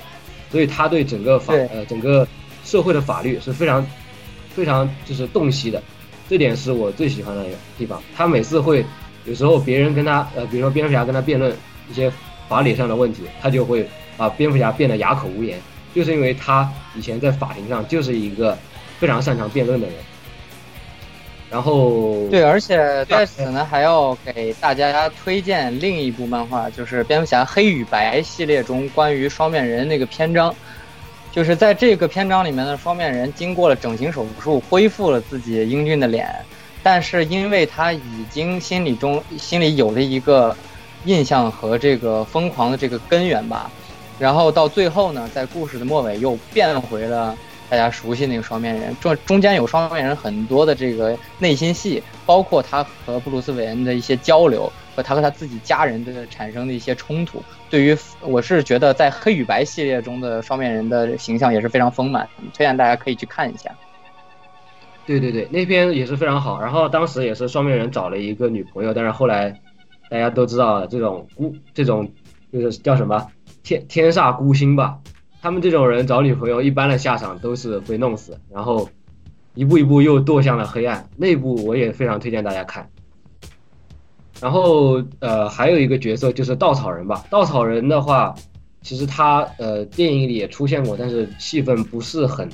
所以他对整个法呃整个社会的法律是非常非常就是洞悉的，这点是我最喜欢的一个地方。他每次会有时候别人跟他呃，比如说蝙蝠侠跟他辩论一些法理上的问题，他就会把蝙蝠侠变得哑口无言，就是因为他以前在法庭上就是一个非常擅长辩论的人。然后对，而且在此呢，还要给大家推荐另一部漫画，就是《蝙蝠侠黑与白》系列中关于双面人那个篇章。就是在这个篇章里面的双面人经过了整形手术，恢复了自己英俊的脸，但是因为他已经心里中心里有了一个印象和这个疯狂的这个根源吧，然后到最后呢，在故事的末尾又变回了。大家熟悉那个双面人，中中间有双面人很多的这个内心戏，包括他和布鲁斯韦恩的一些交流，和他和他自己家人的产生的一些冲突。对于我是觉得在黑与白系列中的双面人的形象也是非常丰满，推荐大家可以去看一下。对对对，那篇也是非常好。然后当时也是双面人找了一个女朋友，但是后来大家都知道这种孤这种就是叫什么天天煞孤星吧。他们这种人找女朋友，一般的下场都是被弄死，然后一步一步又堕向了黑暗。那部我也非常推荐大家看。然后呃，还有一个角色就是稻草人吧。稻草人的话，其实他呃电影里也出现过，但是戏份不是很，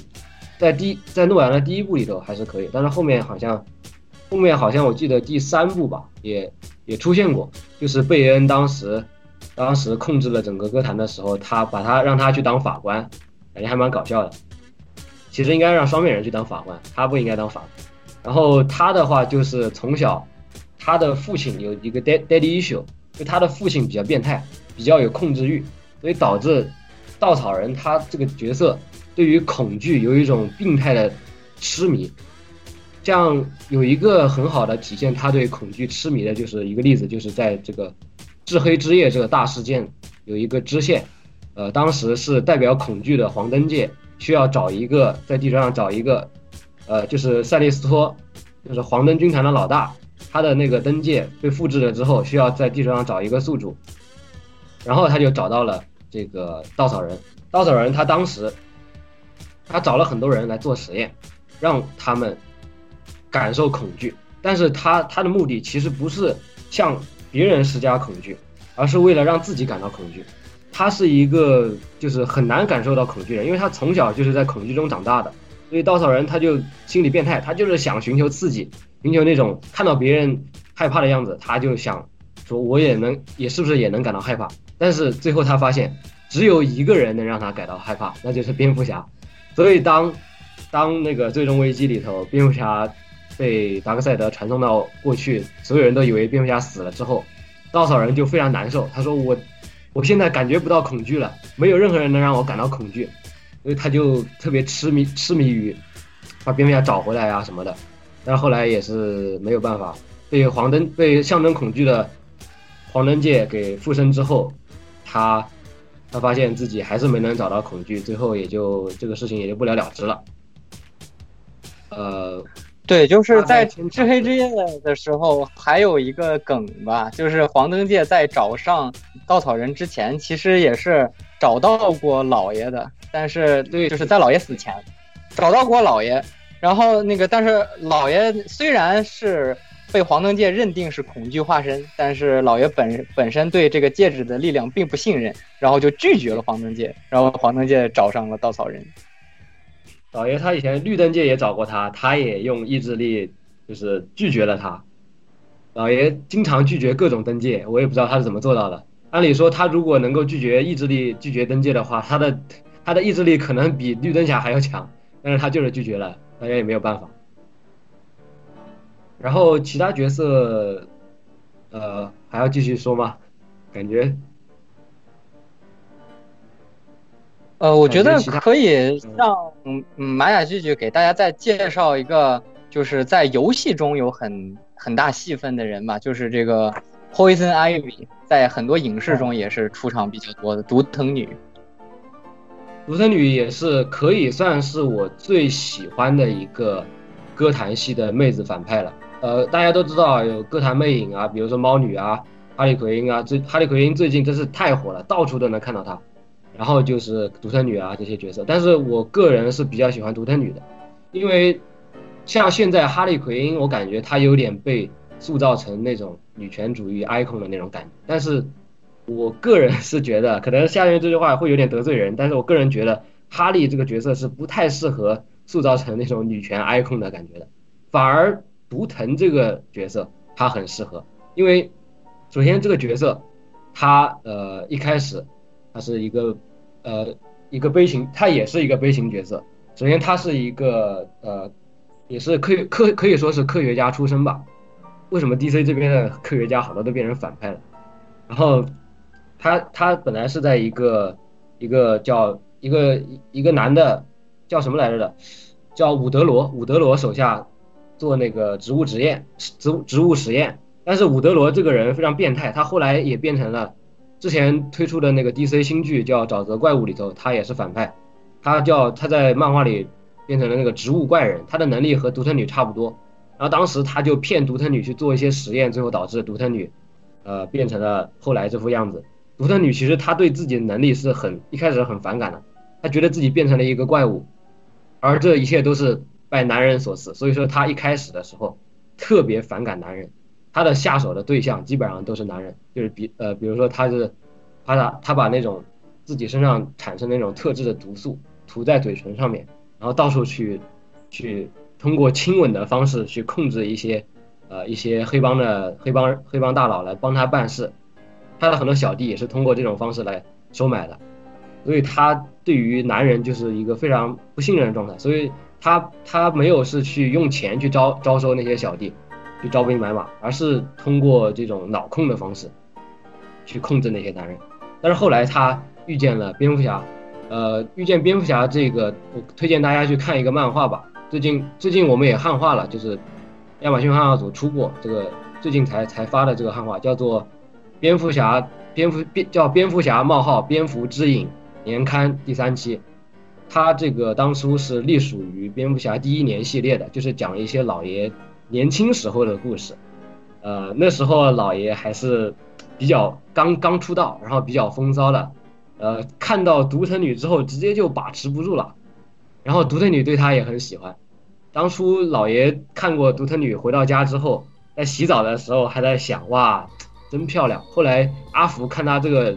在第在诺兰的第一部里头还是可以，但是后面好像后面好像我记得第三部吧，也也出现过，就是贝恩当时。当时控制了整个歌坛的时候，他把他让他去当法官，感觉还蛮搞笑的。其实应该让双面人去当法官，他不应该当法官。然后他的话就是从小，他的父亲有一个 daddy issue，就他的父亲比较变态，比较有控制欲，所以导致稻草人他这个角色对于恐惧有一种病态的痴迷。这样有一个很好的体现他对恐惧痴迷的就是一个例子，就是在这个。至黑之夜这个大事件有一个支线，呃，当时是代表恐惧的黄灯界需要找一个在地球上找一个，呃，就是赛利斯托，就是黄灯军团的老大，他的那个灯界被复制了之后，需要在地球上找一个宿主，然后他就找到了这个稻草人。稻草人他当时他找了很多人来做实验，让他们感受恐惧，但是他他的目的其实不是像。别人施加恐惧，而是为了让自己感到恐惧。他是一个就是很难感受到恐惧的人，因为他从小就是在恐惧中长大的。所以稻草人他就心理变态，他就是想寻求刺激，寻求那种看到别人害怕的样子，他就想说我也能，也是不是也能感到害怕？但是最后他发现，只有一个人能让他感到害怕，那就是蝙蝠侠。所以当当那个最终危机里头，蝙蝠侠。被达克赛德传送到过去，所有人都以为蝙蝠侠死了之后，稻草人就非常难受。他说：“我，我现在感觉不到恐惧了，没有任何人能让我感到恐惧。”所以他就特别痴迷痴迷于把蝙蝠侠找回来啊什么的。但是后来也是没有办法，被黄灯被象征恐惧的黄灯界给附身之后，他他发现自己还是没能找到恐惧，最后也就这个事情也就不了了之了。呃。对，就是在至黑之夜的时候，还有一个梗吧，就是黄灯戒在找上稻草人之前，其实也是找到过老爷的，但是对，就是在老爷死前找到过老爷，然后那个，但是老爷虽然是被黄灯戒认定是恐惧化身，但是老爷本本身对这个戒指的力量并不信任，然后就拒绝了黄灯戒，然后黄灯戒找上了稻草人。老爷他以前绿灯界也找过他，他也用意志力就是拒绝了他。老爷经常拒绝各种登界，我也不知道他是怎么做到的。按理说，他如果能够拒绝意志力拒绝登界的话，他的他的意志力可能比绿灯侠还要强，但是他就是拒绝了，大家也没有办法。然后其他角色，呃，还要继续说吗？感觉，呃，我觉得可以让嗯玛雅剧剧给大家再介绍一个，就是在游戏中有很很大戏份的人吧，就是这个 Poison Ivy，在很多影视中也是出场比较多的毒藤女。独藤女也是可以算是我最喜欢的一个歌坛系的妹子反派了。呃，大家都知道有歌坛魅影啊，比如说猫女啊、哈利奎因啊，最哈利奎因最近真是太火了，到处都能看到她。然后就是独生女啊这些角色，但是我个人是比较喜欢独生女的，因为像现在哈利奎因，我感觉她有点被塑造成那种女权主义 icon 的那种感觉，但是我个人是觉得，可能下面这句话会有点得罪人，但是我个人觉得哈利这个角色是不太适合塑造成那种女权 icon 的感觉的，反而毒藤这个角色他很适合，因为首先这个角色他呃一开始他是一个呃一个悲情，他也是一个悲情角色，首先他是一个呃也是科科可以说是科学家出身吧，为什么 DC 这边的科学家好多都变成反派了？然后他他本来是在一个一个叫一个一个男的叫什么来着的，叫伍德罗，伍德罗手下做那个植物实验，植植物实验。但是伍德罗这个人非常变态，他后来也变成了之前推出的那个 DC 新剧叫《沼泽怪物》里头，他也是反派。他叫他在漫画里变成了那个植物怪人，他的能力和独特女差不多。然后当时他就骗独特女去做一些实验，最后导致独特女，呃，变成了后来这副样子。独特女其实她对自己的能力是很一开始很反感的，她觉得自己变成了一个怪物，而这一切都是拜男人所赐。所以说她一开始的时候特别反感男人，他的下手的对象基本上都是男人，就是比呃比如说他是，他把她把那种自己身上产生那种特制的毒素涂在嘴唇上面，然后到处去去通过亲吻的方式去控制一些呃一些黑帮的黑帮黑帮大佬来帮他办事。他的很多小弟也是通过这种方式来收买的，所以他对于男人就是一个非常不信任的状态，所以他他没有是去用钱去招招收那些小弟，去招兵买马，而是通过这种脑控的方式去控制那些男人。但是后来他遇见了蝙蝠侠，呃，遇见蝙蝠侠这个，我推荐大家去看一个漫画吧。最近最近我们也汉化了，就是亚马逊汉化组出过这个，最近才才发的这个汉化，叫做。蝙蝠侠，蝙蝠蝙叫蝙蝠侠冒号蝙蝠之影年刊第三期，它这个当初是隶属于蝙蝠侠第一年系列的，就是讲一些老爷年轻时候的故事。呃，那时候老爷还是比较刚刚出道，然后比较风骚的。呃，看到独藤女之后，直接就把持不住了，然后独藤女对他也很喜欢。当初老爷看过独藤女回到家之后，在洗澡的时候还在想哇。真漂亮。后来阿福看他这个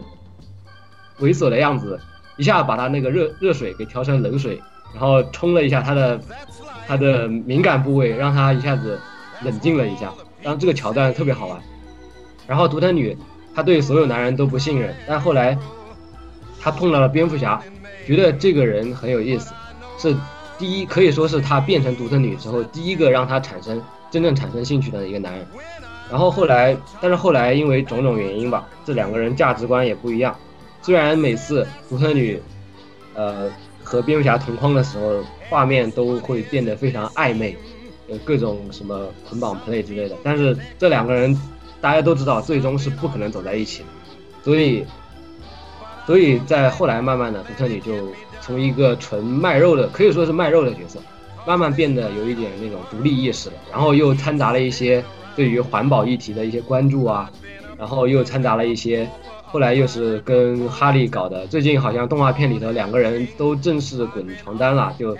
猥琐的样子，一下把他那个热热水给调成冷水，然后冲了一下他的他的敏感部位，让他一下子冷静了一下。然后这个桥段特别好玩。然后独藤女她对所有男人都不信任，但后来她碰到了蝙蝠侠，觉得这个人很有意思，是第一可以说是她变成独藤女之后第一个让她产生真正产生兴趣的一个男人。然后后来，但是后来因为种种原因吧，这两个人价值观也不一样。虽然每次独特女，呃，和蝙蝠侠同框的时候，画面都会变得非常暧昧，呃各种什么捆绑 play 之类的，但是这两个人大家都知道，最终是不可能走在一起的。所以，所以在后来慢慢的，独特女就从一个纯卖肉的，可以说是卖肉的角色，慢慢变得有一点那种独立意识了，然后又掺杂了一些。对于环保议题的一些关注啊，然后又掺杂了一些，后来又是跟哈利搞的。最近好像动画片里头两个人都正式滚床单了，就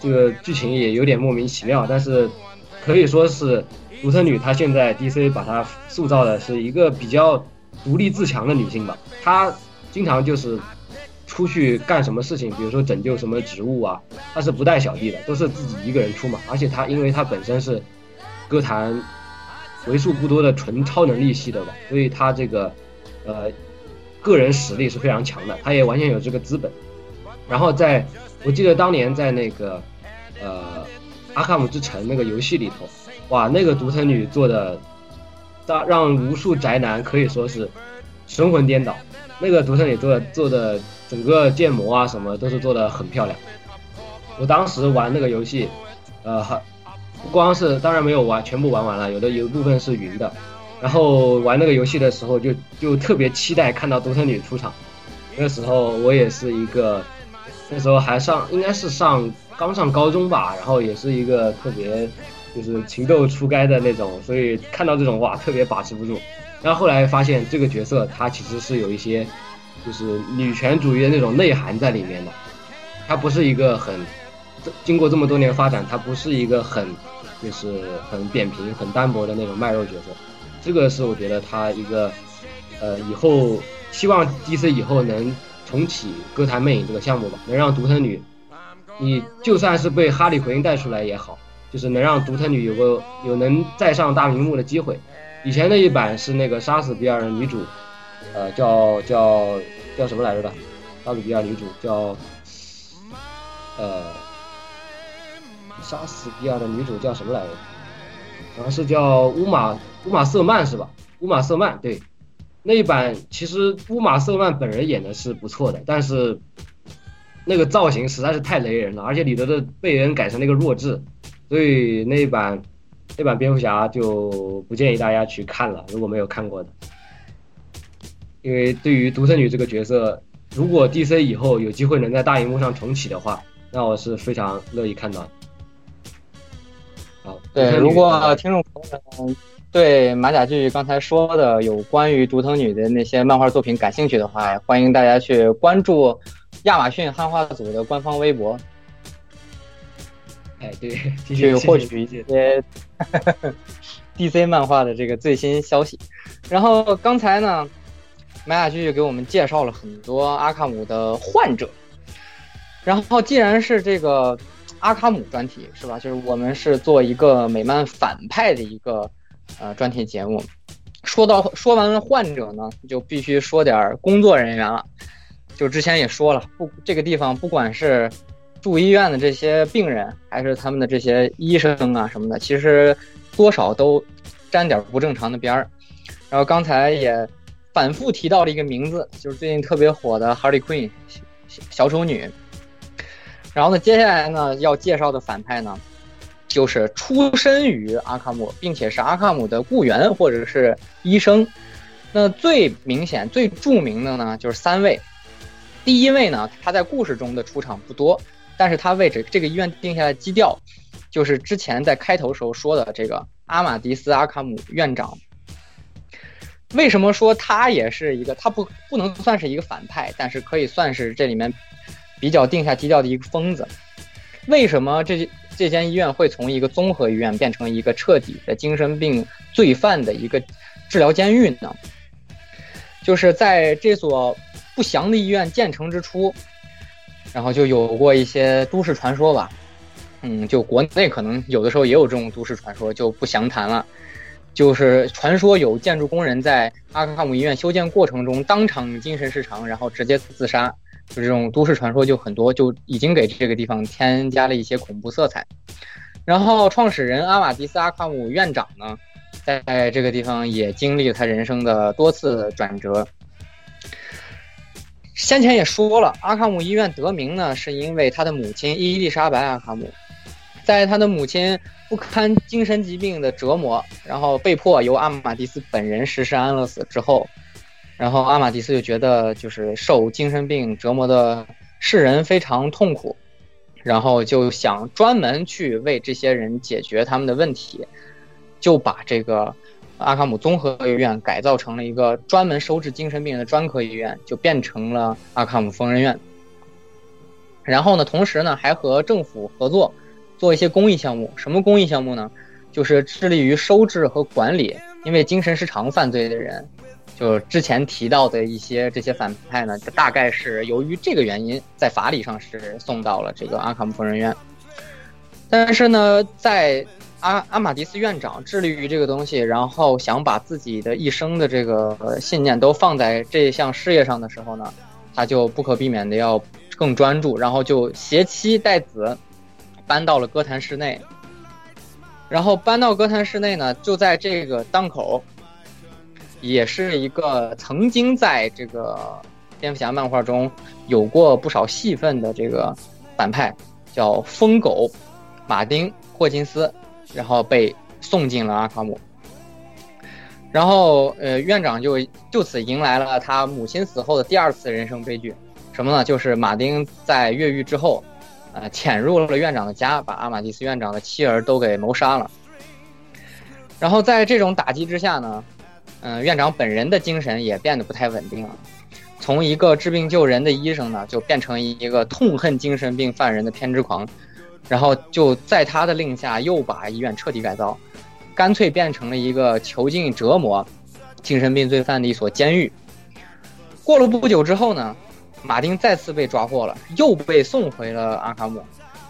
这个剧情也有点莫名其妙。但是可以说是独特女，她现在 DC 把她塑造的是一个比较独立自强的女性吧。她经常就是出去干什么事情，比如说拯救什么植物啊，她是不带小弟的，都是自己一个人出马。而且她因为她本身是。歌坛为数不多的纯超能力系的吧，所以他这个呃个人实力是非常强的，他也完全有这个资本。然后在我记得当年在那个呃阿卡姆之城那个游戏里头，哇，那个独藤女做的，让让无数宅男可以说是神魂颠倒。那个独藤女做的做的整个建模啊什么都是做的很漂亮。我当时玩那个游戏，呃，不光是当然没有玩全部玩完了，有的有部分是云的。然后玩那个游戏的时候就就特别期待看到独生女出场。那时候我也是一个。那时候还上，应该是上刚上高中吧，然后也是一个特别就是情窦初开的那种，所以看到这种哇，特别把持不住。然后后来发现这个角色他其实是有一些就是女权主义的那种内涵在里面的，他不是一个很经过这么多年发展，他不是一个很就是很扁平、很单薄的那种卖肉角色。这个是我觉得他一个呃以后希望 DC 以后能。重启歌坛魅影这个项目吧，能让独藤女，你就算是被哈利奎因带出来也好，就是能让独藤女有个有能再上大屏幕的机会。以前那一版是那个杀死比尔的女主，呃，叫叫叫什么来着的？杀死比尔女主叫，呃，杀死比尔的女主叫什么来着？好像是叫乌玛乌玛瑟曼是吧？乌玛瑟曼对。那一版其实乌玛瑟曼本人演的是不错的，但是那个造型实在是太雷人了，而且里头的贝恩改成那个弱智，所以那一版那版蝙蝠侠就不建议大家去看了，如果没有看过的，因为对于独生女这个角色，如果 DC 以后有机会能在大荧幕上重启的话，那我是非常乐意看到的。好，对，如果听众朋友们。对马甲剧刚才说的有关于独藤女的那些漫画作品感兴趣的话，欢迎大家去关注亚马逊汉化组的官方微博。哎，对，去获取一些 *laughs* DC 漫画的这个最新消息。然后刚才呢，马甲剧给我们介绍了很多阿卡姆的患者。然后既然是这个阿卡姆专题，是吧？就是我们是做一个美漫反派的一个。呃，专题节目，说到说完了患者呢，就必须说点工作人员了。就之前也说了，不，这个地方不管是住医院的这些病人，还是他们的这些医生啊什么的，其实多少都沾点不正常的边儿。然后刚才也反复提到了一个名字，就是最近特别火的 Harley Quinn 小丑女。然后呢，接下来呢要介绍的反派呢。就是出身于阿卡姆，并且是阿卡姆的雇员或者是医生。那最明显、最著名的呢，就是三位。第一位呢，他在故事中的出场不多，但是他为这这个医院定下的基调，就是之前在开头时候说的这个阿马迪斯·阿卡姆院长。为什么说他也是一个？他不不能算是一个反派，但是可以算是这里面比较定下基调的一个疯子。为什么这？这间医院会从一个综合医院变成一个彻底的精神病罪犯的一个治疗监狱呢？就是在这所不祥的医院建成之初，然后就有过一些都市传说吧。嗯，就国内可能有的时候也有这种都市传说，就不详谈了。就是传说有建筑工人在阿卡姆医院修建过程中当场精神失常，然后直接自杀。就这种都市传说就很多，就已经给这个地方添加了一些恐怖色彩。然后创始人阿瓦迪斯·阿卡姆院长呢，在这个地方也经历了他人生的多次转折。先前也说了，阿卡姆医院得名呢，是因为他的母亲伊丽莎白·阿卡姆，在他的母亲不堪精神疾病的折磨，然后被迫由阿马迪斯本人实施安乐死之后。然后阿马迪斯就觉得，就是受精神病折磨的世人非常痛苦，然后就想专门去为这些人解决他们的问题，就把这个阿卡姆综合医院改造成了一个专门收治精神病人的专科医院，就变成了阿卡姆疯人院。然后呢，同时呢，还和政府合作，做一些公益项目。什么公益项目呢？就是致力于收治和管理因为精神失常犯罪的人。就之前提到的一些这些反派呢，大概是由于这个原因，在法理上是送到了这个阿卡姆疯人院。但是呢，在阿阿马迪斯院长致力于这个东西，然后想把自己的一生的这个信念都放在这项事业上的时候呢，他就不可避免的要更专注，然后就携妻带子搬到了歌坛室内。然后搬到歌坛室内呢，就在这个档口，也是一个曾经在这个蝙蝠侠漫画中有过不少戏份的这个反派，叫疯狗马丁霍金斯，然后被送进了阿卡姆。然后，呃，院长就就此迎来了他母亲死后的第二次人生悲剧，什么呢？就是马丁在越狱之后。呃，潜入了院长的家，把阿马蒂斯院长的妻儿都给谋杀了。然后在这种打击之下呢，嗯，院长本人的精神也变得不太稳定了，从一个治病救人的医生呢，就变成一个痛恨精神病犯人的偏执狂。然后就在他的令下，又把医院彻底改造，干脆变成了一个囚禁折磨精神病罪犯的一所监狱。过了不久之后呢？马丁再次被抓获了，又被送回了阿卡姆。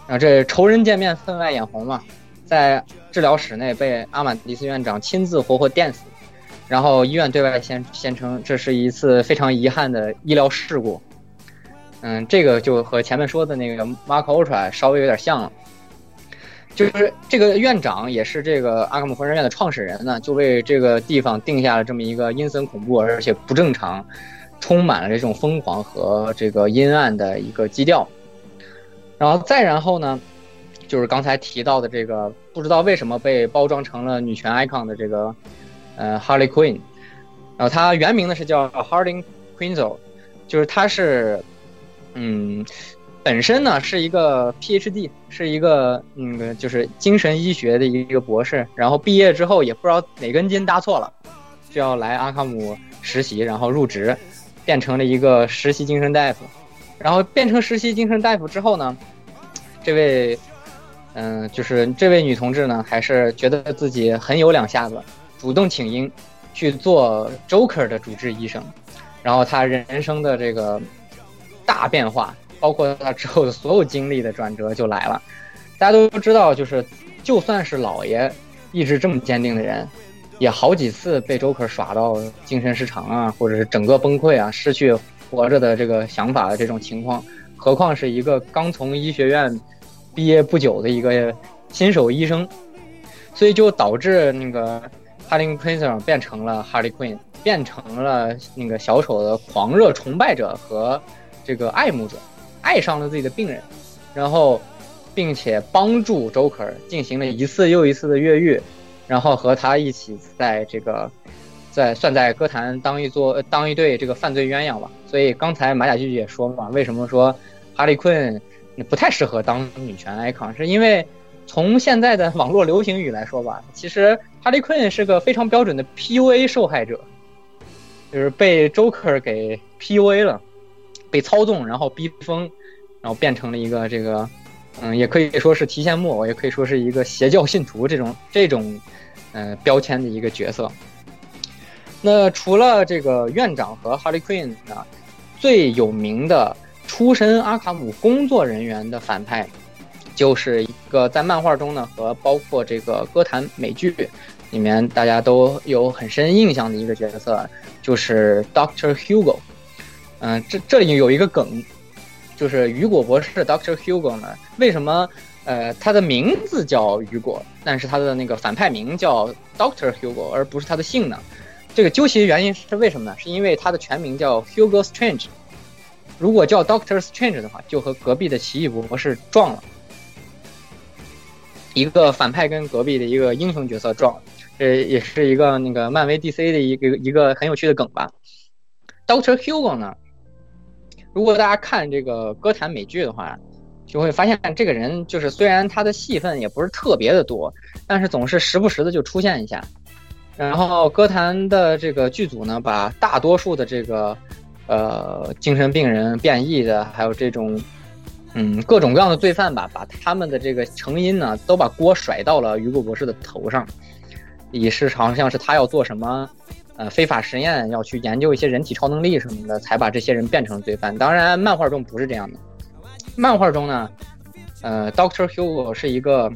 啊，这仇人见面分外眼红嘛，在治疗室内被阿马迪斯院长亲自活活电死。然后医院对外宣宣称这是一次非常遗憾的医疗事故。嗯，这个就和前面说的那个 Mark Ultra 稍微有点像了。就是这个院长也是这个阿克姆疯人院的创始人呢，就为这个地方定下了这么一个阴森恐怖而且不正常。充满了这种疯狂和这个阴暗的一个基调，然后再然后呢，就是刚才提到的这个不知道为什么被包装成了女权 icon 的这个呃 Harley Quinn，然后它原名呢是叫 Harley Quinzel，就是他是嗯本身呢是一个 PhD，是一个嗯就是精神医学的一个博士，然后毕业之后也不知道哪根筋搭错了，就要来阿卡姆实习，然后入职。变成了一个实习精神大夫，然后变成实习精神大夫之后呢，这位，嗯，就是这位女同志呢，还是觉得自己很有两下子，主动请缨去做 Joker 的主治医生，然后他人生的这个大变化，包括他之后的所有经历的转折就来了。大家都知道，就是就算是老爷意志这么坚定的人。也好几次被 Joker 耍到精神失常啊，或者是整个崩溃啊，失去活着的这个想法的这种情况，何况是一个刚从医学院毕业不久的一个新手医生，所以就导致那个哈林·奎森变成了 harlequin，变成了那个小丑的狂热崇拜者和这个爱慕者，爱上了自己的病人，然后并且帮助周可进行了一次又一次的越狱。然后和他一起在这个，在算在歌坛当一座当一对这个犯罪鸳鸯吧。所以刚才马甲剧也说嘛，为什么说 harlequin 不太适合当女权 icon？是因为从现在的网络流行语来说吧，其实哈利坤是个非常标准的 PUA 受害者，就是被 Joker 给 PUA 了，被操纵，然后逼疯，然后变成了一个这个，嗯，也可以说是提线木偶，也可以说是一个邪教信徒这种这种。嗯，标签的一个角色。那除了这个院长和哈利·奎恩呢，最有名的出身阿卡姆工作人员的反派，就是一个在漫画中呢和包括这个歌坛美剧里面大家都有很深印象的一个角色，就是 Doctor Hugo。嗯，这这里有一个梗，就是雨果博士 Doctor Hugo 呢，为什么？呃，他的名字叫雨果，但是他的那个反派名叫 Doctor Hugo，而不是他的姓呢。这个究其原因是为什么呢？是因为他的全名叫 Hugo Strange。如果叫 Doctor Strange 的话，就和隔壁的奇异博士撞了。一个反派跟隔壁的一个英雄角色撞，这也是一个那个漫威 DC 的一个一个很有趣的梗吧。Doctor Hugo 呢，如果大家看这个歌坛美剧的话。就会发现这个人就是虽然他的戏份也不是特别的多，但是总是时不时的就出现一下。然后歌坛的这个剧组呢，把大多数的这个呃精神病人、变异的，还有这种嗯各种各样的罪犯吧，把他们的这个成因呢，都把锅甩到了雨果博士的头上，以是好像是他要做什么呃非法实验，要去研究一些人体超能力什么的，才把这些人变成罪犯。当然，漫画中不是这样的。漫画中呢，呃，Doctor Hugo 是一个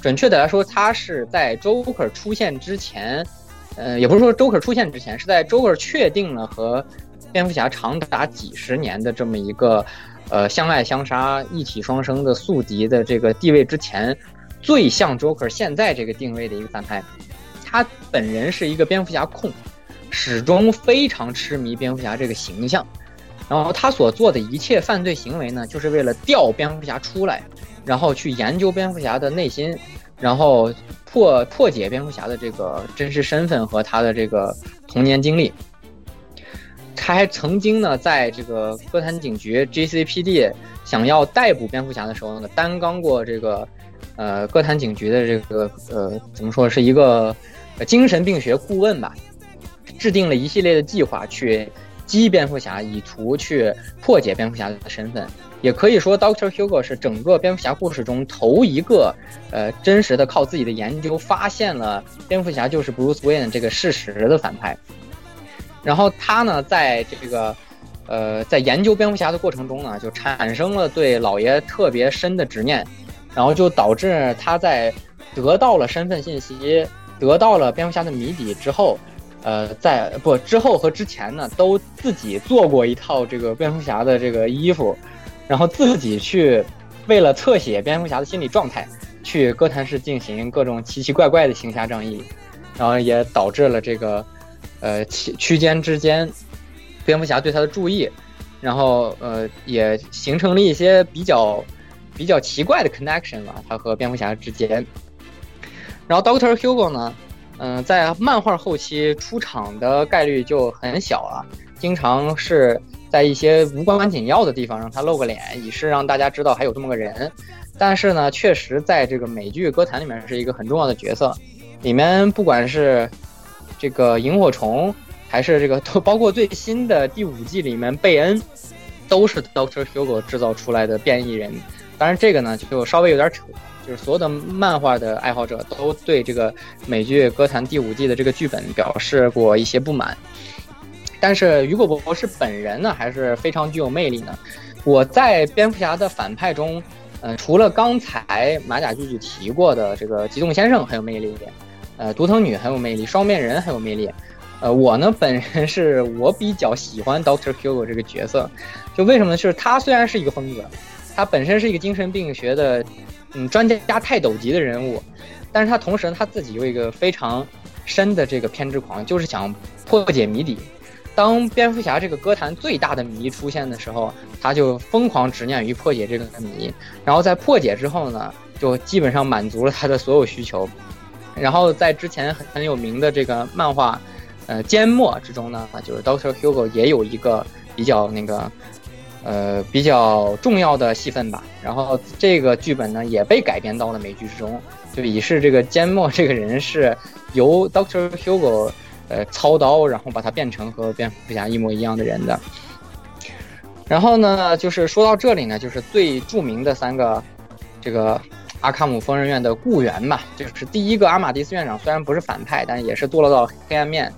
准确的来说，他是在 Joker 出现之前，呃，也不是说 Joker 出现之前，是在 Joker 确定了和蝙蝠侠长达几十年的这么一个呃相爱相杀、一体双生的宿敌的这个地位之前，最像 Joker 现在这个定位的一个反派。他本人是一个蝙蝠侠控，始终非常痴迷蝙蝠侠这个形象。然后他所做的一切犯罪行为呢，就是为了调蝙蝠侠出来，然后去研究蝙蝠侠的内心，然后破破解蝙蝠侠的这个真实身份和他的这个童年经历。他还曾经呢，在这个哥谭警局 GCPD 想要逮捕蝙蝠侠的时候呢，担纲过这个呃哥谭警局的这个呃怎么说是一个精神病学顾问吧，制定了一系列的计划去。击蝙蝠侠，以图去破解蝙蝠侠的身份，也可以说，Doctor Hugo 是整个蝙蝠侠故事中头一个，呃，真实的靠自己的研究发现了蝙蝠侠就是 Bruce Wayne 这个事实的反派。然后他呢，在这个，呃，在研究蝙蝠侠的过程中呢，就产生了对老爷特别深的执念，然后就导致他在得到了身份信息，得到了蝙蝠侠的谜底之后。呃，在不之后和之前呢，都自己做过一套这个蝙蝠侠的这个衣服，然后自己去为了侧写蝙蝠侠的心理状态，去哥谭市进行各种奇奇怪怪的行侠仗义，然后也导致了这个呃区区间之间蝙蝠侠对他的注意，然后呃也形成了一些比较比较奇怪的 connection 吧，他和蝙蝠侠之间，然后 Doctor Hugo 呢。嗯，在漫画后期出场的概率就很小了，经常是在一些无关紧要的地方让他露个脸，以示让大家知道还有这么个人。但是呢，确实在这个美剧《歌坛》里面是一个很重要的角色，里面不管是这个萤火虫，还是这个都 *laughs* 包括最新的第五季里面贝恩，都是 Doctor Hugo 制造出来的变异人。当然，这个呢就稍微有点扯。就是所有的漫画的爱好者都对这个美剧《歌坛》第五季的这个剧本表示过一些不满，但是雨果博士本人呢还是非常具有魅力的。我在蝙蝠侠的反派中，呃，除了刚才马甲句句提过的这个激动先生很有魅力一点，呃，独藤女很有魅力，双面人很有魅力，呃，我呢本人是我比较喜欢 Doctor Hugo 这个角色，就为什么呢？就是他虽然是一个疯子，他本身是一个精神病学的。嗯，专家泰斗级的人物，但是他同时他自己有一个非常深的这个偏执狂，就是想破解谜底。当蝙蝠侠这个歌坛最大的谜出现的时候，他就疯狂执念于破解这个谜。然后在破解之后呢，就基本上满足了他的所有需求。然后在之前很很有名的这个漫画，呃，缄默之中呢，就是 Doctor Hugo 也有一个比较那个。呃，比较重要的戏份吧。然后这个剧本呢，也被改编到了美剧之中，就以是这个缄默这个人是由 Doctor Hugo 呃操刀，然后把他变成和蝙蝠侠一模一样的人的。然后呢，就是说到这里呢，就是最著名的三个这个阿卡姆疯人院的雇员嘛，就是第一个阿马蒂斯院长，虽然不是反派，但也是堕落到黑暗面。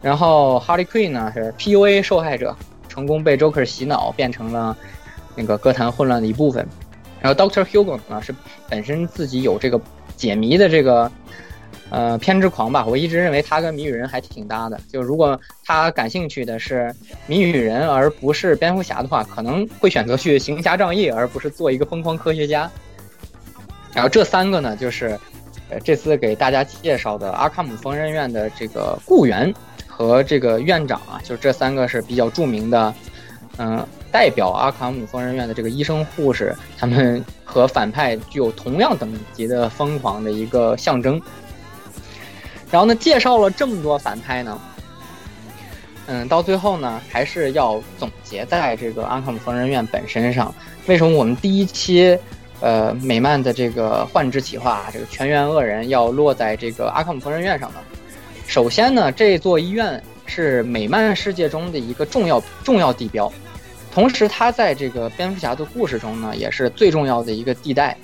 然后 Harley Quinn 呢是 PUA 受害者。成功被 Joker 洗脑，变成了那个歌坛混乱的一部分。然后 Doctor Hugo 呢，是本身自己有这个解谜的这个呃偏执狂吧。我一直认为他跟谜语人还挺搭的。就如果他感兴趣的是谜语人，而不是蝙蝠侠的话，可能会选择去行侠仗义，而不是做一个疯狂科学家。然后这三个呢，就是呃这次给大家介绍的阿卡姆疯人院的这个雇员。和这个院长啊，就这三个是比较著名的，嗯，代表阿卡姆疯人院的这个医生护士，他们和反派具有同样等级的疯狂的一个象征。然后呢，介绍了这么多反派呢，嗯，到最后呢，还是要总结在这个阿卡姆疯人院本身上。为什么我们第一期，呃，美漫的这个幻之企划，这个全员恶人要落在这个阿卡姆疯人院上了？首先呢，这座医院是美漫世界中的一个重要重要地标，同时它在这个蝙蝠侠的故事中呢，也是最重要的一个地带。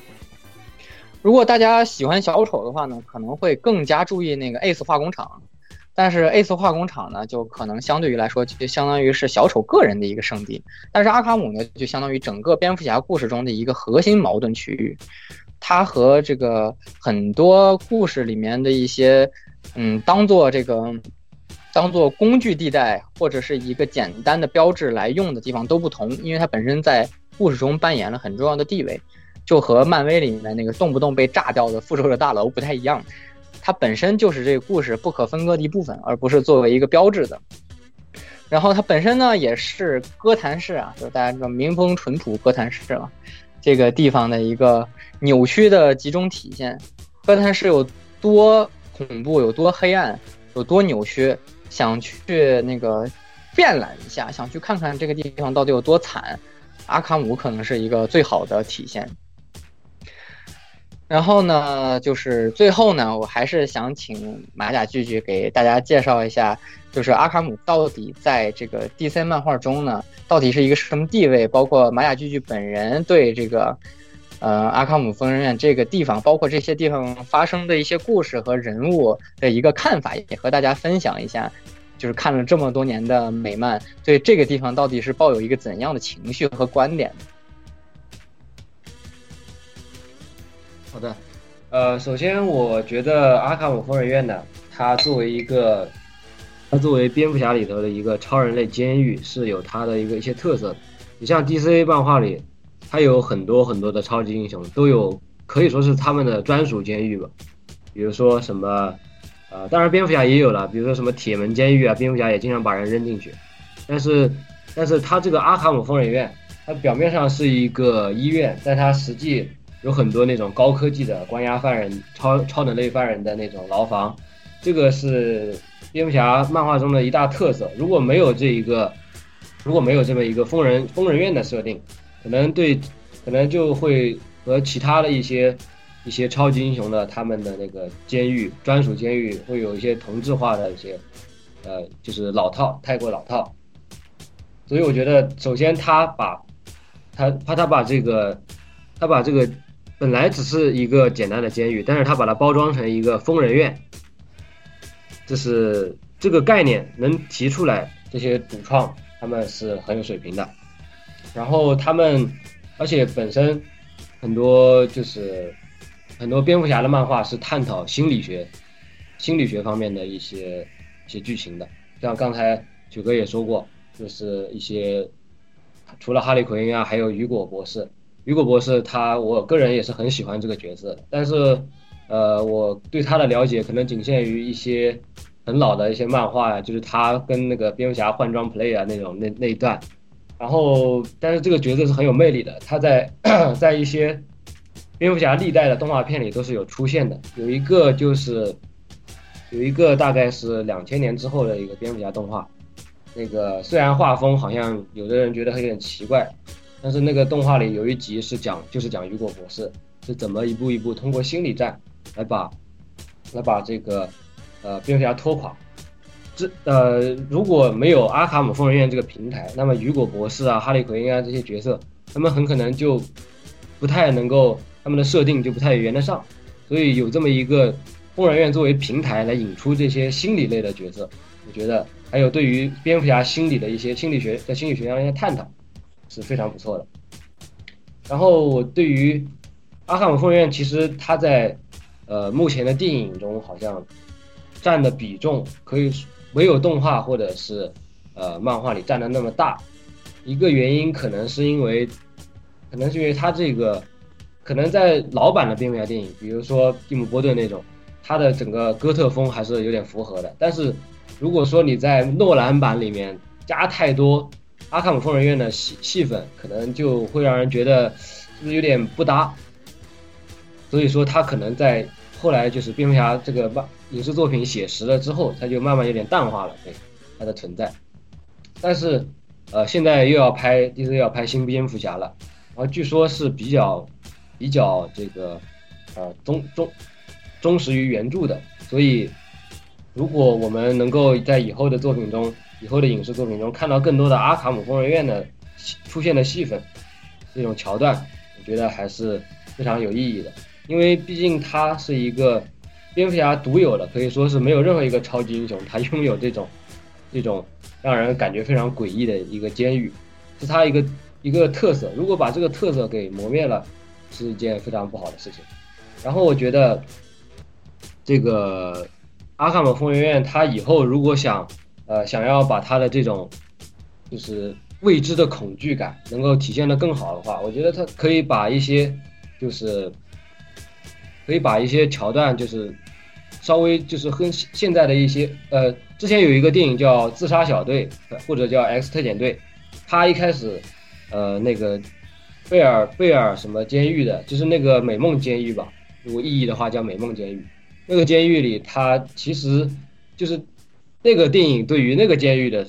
如果大家喜欢小丑的话呢，可能会更加注意那个 Ace 化工厂，但是 Ace 化工厂呢，就可能相对于来说就相当于是小丑个人的一个圣地，但是阿卡姆呢，就相当于整个蝙蝠侠故事中的一个核心矛盾区域。它和这个很多故事里面的一些，嗯，当做这个当做工具地带或者是一个简单的标志来用的地方都不同，因为它本身在故事中扮演了很重要的地位，就和漫威里面那个动不动被炸掉的复仇者大楼不太一样，它本身就是这个故事不可分割的一部分，而不是作为一个标志的。然后它本身呢也是哥谭市啊，就是大家知道民风淳朴哥谭市嘛，这个地方的一个扭曲的集中体现。哥谭市有多恐怖，有多黑暗，有多扭曲，想去那个遍览一下，想去看看这个地方到底有多惨，阿卡姆可能是一个最好的体现。然后呢，就是最后呢，我还是想请马甲聚聚给大家介绍一下，就是阿卡姆到底在这个 DC 漫画中呢，到底是一个什么地位？包括马甲聚聚本人对这个，呃，阿卡姆疯人院这个地方，包括这些地方发生的一些故事和人物的一个看法，也和大家分享一下。就是看了这么多年的美漫，对这个地方到底是抱有一个怎样的情绪和观点？好的，呃，首先我觉得阿卡姆疯人院呢，它作为一个，它作为蝙蝠侠里头的一个超人类监狱，是有它的一个一些特色的。你像 DC 漫画里，它有很多很多的超级英雄，都有可以说是他们的专属监狱吧。比如说什么，呃，当然蝙蝠侠也有了，比如说什么铁门监狱啊，蝙蝠侠也经常把人扔进去。但是，但是它这个阿卡姆疯人院，它表面上是一个医院，但它实际。有很多那种高科技的关押犯人、超超能力犯人的那种牢房，这个是蝙蝠侠漫画中的一大特色。如果没有这一个，如果没有这么一个疯人疯人院的设定，可能对，可能就会和其他的一些一些超级英雄的他们的那个监狱专属监狱会有一些同质化的一些，呃，就是老套，太过老套。所以我觉得，首先他把，他怕他把这个，他把这个。本来只是一个简单的监狱，但是他把它包装成一个疯人院，这是这个概念能提出来，这些主创他们是很有水平的。然后他们，而且本身很多就是很多蝙蝠侠的漫画是探讨心理学、心理学方面的一些一些剧情的。像刚才九哥也说过，就是一些除了哈利奎因啊，还有雨果博士。雨果博士，他我个人也是很喜欢这个角色，但是，呃，我对他的了解可能仅限于一些很老的一些漫画呀，就是他跟那个蝙蝠侠换装 play 啊那种那那一段，然后，但是这个角色是很有魅力的，他在 *coughs* 在一些蝙蝠侠历代的动画片里都是有出现的，有一个就是有一个大概是两千年之后的一个蝙蝠侠动画，那个虽然画风好像有的人觉得有点奇怪。但是那个动画里有一集是讲，就是讲雨果博士是怎么一步一步通过心理战来把，来把这个，呃，蝙蝠侠拖垮。这呃，如果没有阿卡姆疯人院这个平台，那么雨果博士啊、哈利奎因啊这些角色，他们很可能就不太能够，他们的设定就不太圆得上。所以有这么一个疯人院作为平台来引出这些心理类的角色，我觉得还有对于蝙蝠侠心理的一些心理学在心理学上一些探讨。是非常不错的。然后我对于阿卡姆疯人院，其实它在呃目前的电影中好像占的比重可以没有动画或者是呃漫画里占的那么大。一个原因可能是因为，可能是因为它这个可能在老版的蝙蝠侠电影，比如说蒂姆·波顿那种，它的整个哥特风还是有点符合的。但是如果说你在诺兰版里面加太多。阿卡姆疯人院的戏戏份可能就会让人觉得是不是有点不搭，所以说他可能在后来就是蝙蝠侠这个漫影视作品写实了之后，他就慢慢有点淡化了对他的存在。但是呃现在又要拍 DC 要拍新蝙蝠侠了，然后据说是比较比较这个呃忠忠忠实于原著的，所以如果我们能够在以后的作品中。以后的影视作品中看到更多的阿卡姆疯人院的出现的戏份，这种桥段，我觉得还是非常有意义的。因为毕竟它是一个蝙蝠侠独有的，可以说是没有任何一个超级英雄他 *laughs* 拥有这种这种让人感觉非常诡异的一个监狱，是他一个一个特色。如果把这个特色给磨灭了，是一件非常不好的事情。然后我觉得这个阿卡姆疯人院，他以后如果想呃想要把他的这种就是未知的恐惧感能够体现的更好的话，我觉得他可以把一些就是可以把一些桥段就是稍微就是跟现在的一些呃，之前有一个电影叫《自杀小队》或者叫《X 特遣队》，他一开始呃那个贝尔贝尔什么监狱的，就是那个美梦监狱吧，如果意义的话叫美梦监狱。那个监狱里，他其实就是那个电影对于那个监狱的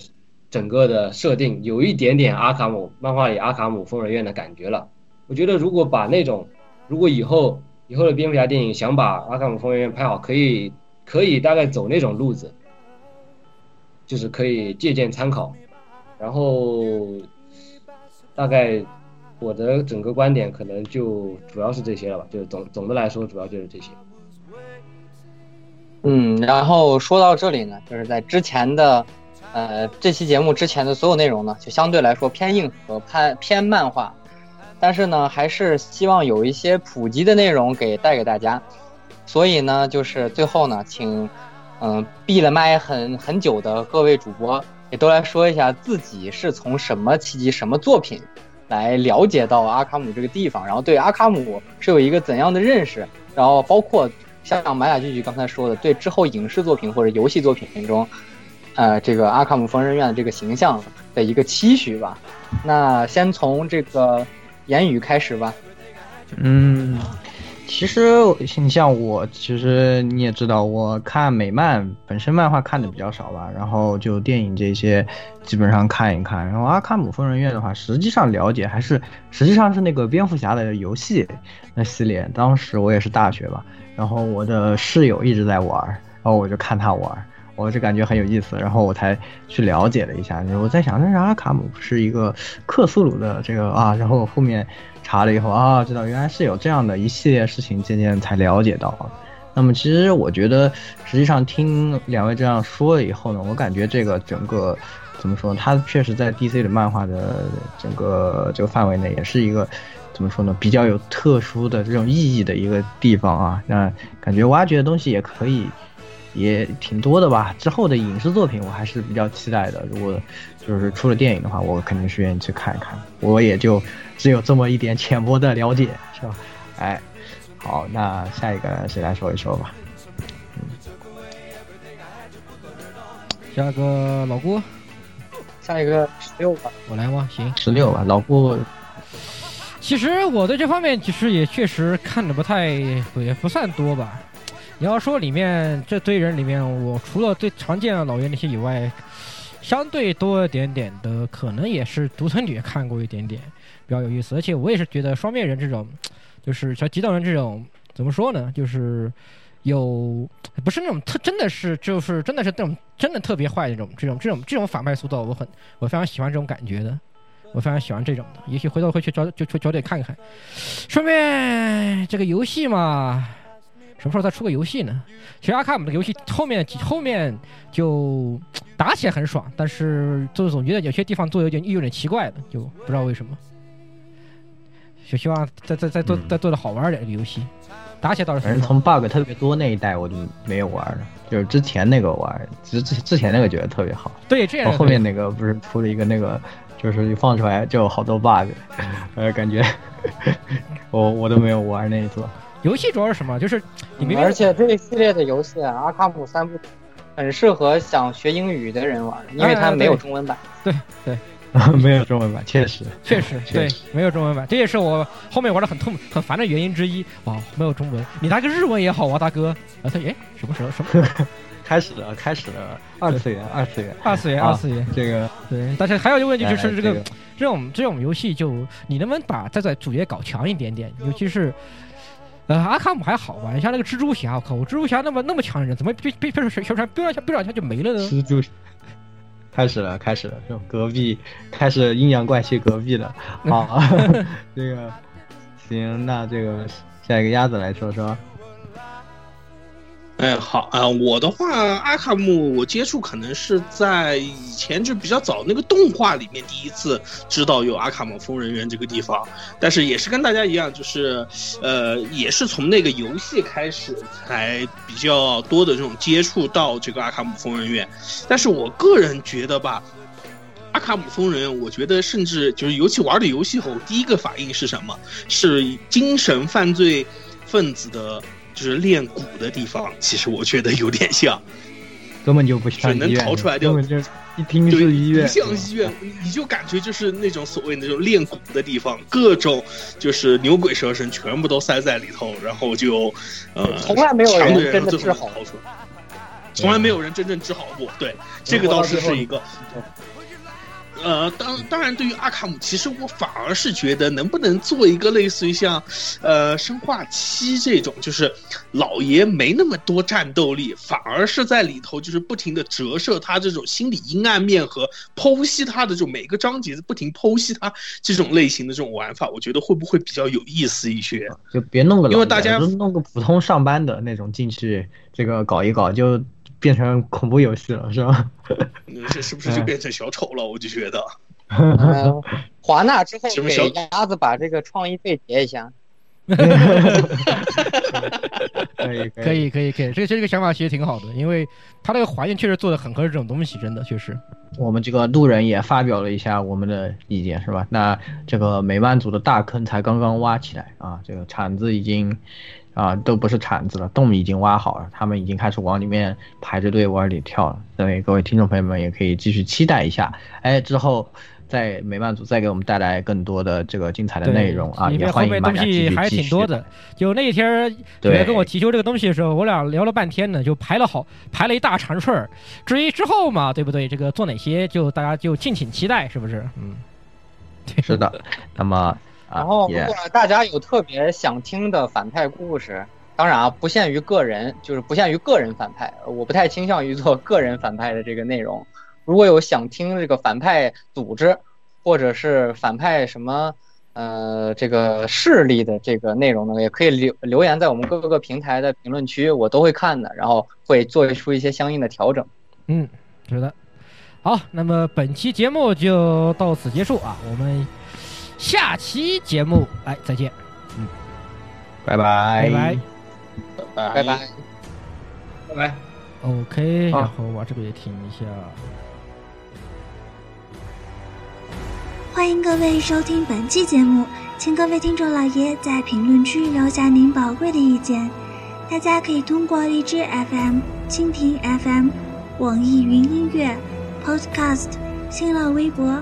整个的设定有一点点阿卡姆漫画里阿卡姆疯人院的感觉了。我觉得如果把那种如果以后以后的蝙蝠侠电影想把阿卡姆疯人院拍好，可以可以大概走那种路子，就是可以借鉴参考。然后大概我的整个观点可能就主要是这些了吧，就是总总的来说主要就是这些。嗯，然后说到这里呢，就是在之前的，呃，这期节目之前的所有内容呢，就相对来说偏硬核、偏偏漫画，但是呢，还是希望有一些普及的内容给带给大家。所以呢，就是最后呢，请，嗯，闭了麦很很久的各位主播也都来说一下自己是从什么契机、什么作品来了解到阿卡姆这个地方，然后对阿卡姆是有一个怎样的认识，然后包括。像马雅句句刚才说的，对之后影视作品或者游戏作品中，呃，这个阿卡姆疯人院的这个形象的一个期许吧。那先从这个言语开始吧。嗯，其实你像我，其实你也知道，我看美漫本身漫画看的比较少吧，然后就电影这些基本上看一看。然后阿卡姆疯人院的话，实际上了解还是实际上是那个蝙蝠侠的游戏那系列，当时我也是大学吧。然后我的室友一直在玩，然后我就看他玩，我就感觉很有意思，然后我才去了解了一下。我在想，那是阿卡姆是一个克苏鲁的这个啊，然后后面查了以后啊，知道原来是有这样的一系列事情，渐渐才了解到。那么其实我觉得，实际上听两位这样说了以后呢，我感觉这个整个怎么说，他确实在 DC 的漫画的整个这个范围内，也是一个。怎么说呢？比较有特殊的这种意义的一个地方啊，那感觉挖掘的东西也可以，也挺多的吧。之后的影视作品我还是比较期待的。如果就是出了电影的话，我肯定是愿意去看一看。我也就只有这么一点浅薄的了解，是吧？哎，好，那下一个谁来说一说吧？嗯，下个老郭，下一个十六吧，我来吗？行，十六吧，老郭。其实我对这方面其实也确实看的不太也不算多吧。你要说里面这堆人里面，我除了最常见的老袁那些以外，相对多一点点的，可能也是独生女看过一点点，比较有意思。而且我也是觉得双面人这种，就是像极道人这种，怎么说呢？就是有不是那种特真的是就是真的是那种真的特别坏的那种这种这种这种反派塑造，我很我非常喜欢这种感觉的。我非常喜欢这种的，也许回头会去找就去找点看看。顺便这个游戏嘛，什么时候再出个游戏呢？其实阿卡姆的游戏后面后面就打起来很爽，但是就总觉得有些地方做有点有点奇怪的，就不知道为什么。就希望再再再做再做的好玩点这个游戏，打起来倒是。反正从 bug 特别多那一代我就没有玩了，就是之前那个玩，之之之前那个觉得特别好。对，这样。后面那个不是出了一个那个。就是一放出来就有好多 bug，呃，感觉 *laughs* 我我都没有玩那一座。游戏主要是什么？就是你明而且这一系列的游戏啊，《阿卡姆三部》很适合想学英语的人玩，因为它没有中文版。对对，*laughs* 没有中文版，确实确实对，没有中文版，这也是我后面玩的很痛很烦的原因之一。哇，没有中文，你拿个日文也好啊，大哥。啊，他哎，什么时候什么？*laughs* 开始了，开始了，二次元，二次元，二次元，二次元，这个对。但是还有一个问题就是这个这种这种游戏，就你能不能把再在主角搞强一点点？尤其是呃阿卡姆还好吧？你像那个蜘蛛侠，我靠，我蜘蛛侠那么那么强的人，怎么被被被小小船飙两下飙两下就没了呢？蜘蛛开始了，开始了，就隔壁开始阴阳怪气隔壁了。*laughs* 好，这个行，那这个下一个鸭子来说说。哎，好啊，我的话，阿卡姆我接触可能是在以前就比较早那个动画里面第一次知道有阿卡姆疯人院这个地方，但是也是跟大家一样，就是呃，也是从那个游戏开始才比较多的这种接触到这个阿卡姆疯人院，但是我个人觉得吧。阿卡姆疯人院，我觉得甚至就是尤其玩的游戏后，第一个反应是什么？是精神犯罪分子的，就是练鼓的地方。其实我觉得有点像，根本就不像能逃出来就一听是医院，不像医院，你就感觉就是那种所谓那种练鼓的地方，各种就是牛鬼蛇神全部都塞在里头，然后就呃，从来没有人真的治好，从来没有人真正治好过。对，这个倒是是一个。呃，当当然，对于阿卡姆，其实我反而是觉得，能不能做一个类似于像，呃，生化七这种，就是老爷没那么多战斗力，反而是在里头就是不停的折射他这种心理阴暗面和剖析他的这种每个章节不停剖析他这种类型的这种玩法，我觉得会不会比较有意思一些？就别弄个，因为大家弄个普通上班的那种进去，这个搞一搞就。变成恐怖游戏了是吧？*laughs* 这是不是就变成小丑了？我就觉得。华纳之后给鸭子把这个创意费结一下。可以可以可以可以，这这个想法其实挺好的，因为他那个环境确实做的很合适这种东西，真的确实。我们这个路人也发表了一下我们的意见，是吧？那这个美漫组的大坑才刚刚挖起来啊，这个铲子已经。啊，都不是铲子了，洞已经挖好了，他们已经开始往里面排着队往里跳了。所以各位听众朋友们也可以继续期待一下，哎，之后在美漫组再给我们带来更多的这个精彩的内容啊！也欢迎东西还挺多的。就那一天你跟我提出这个东西的时候，我俩聊了半天呢，就排了好排了一大长串儿。至于之后嘛，对不对？这个做哪些，就大家就敬请期待，是不是？嗯，是的。那么。然后，如果大家有特别想听的反派故事，当然啊，不限于个人，就是不限于个人反派。我不太倾向于做个人反派的这个内容。如果有想听这个反派组织，或者是反派什么呃这个势力的这个内容呢，也可以留留言在我们各个平台的评论区，我都会看的，然后会做出一些相应的调整。嗯，是的。好，那么本期节目就到此结束啊，我们。下期节目，哎，再见，嗯，拜拜，拜拜，拜拜，拜拜，OK，然后我这边也停一下。欢迎各位收听本期节目，请各位听众老爷在评论区留下您宝贵的意见。大家可以通过荔枝 FM、蜻蜓 FM、网易云音乐、Podcast、新浪微博。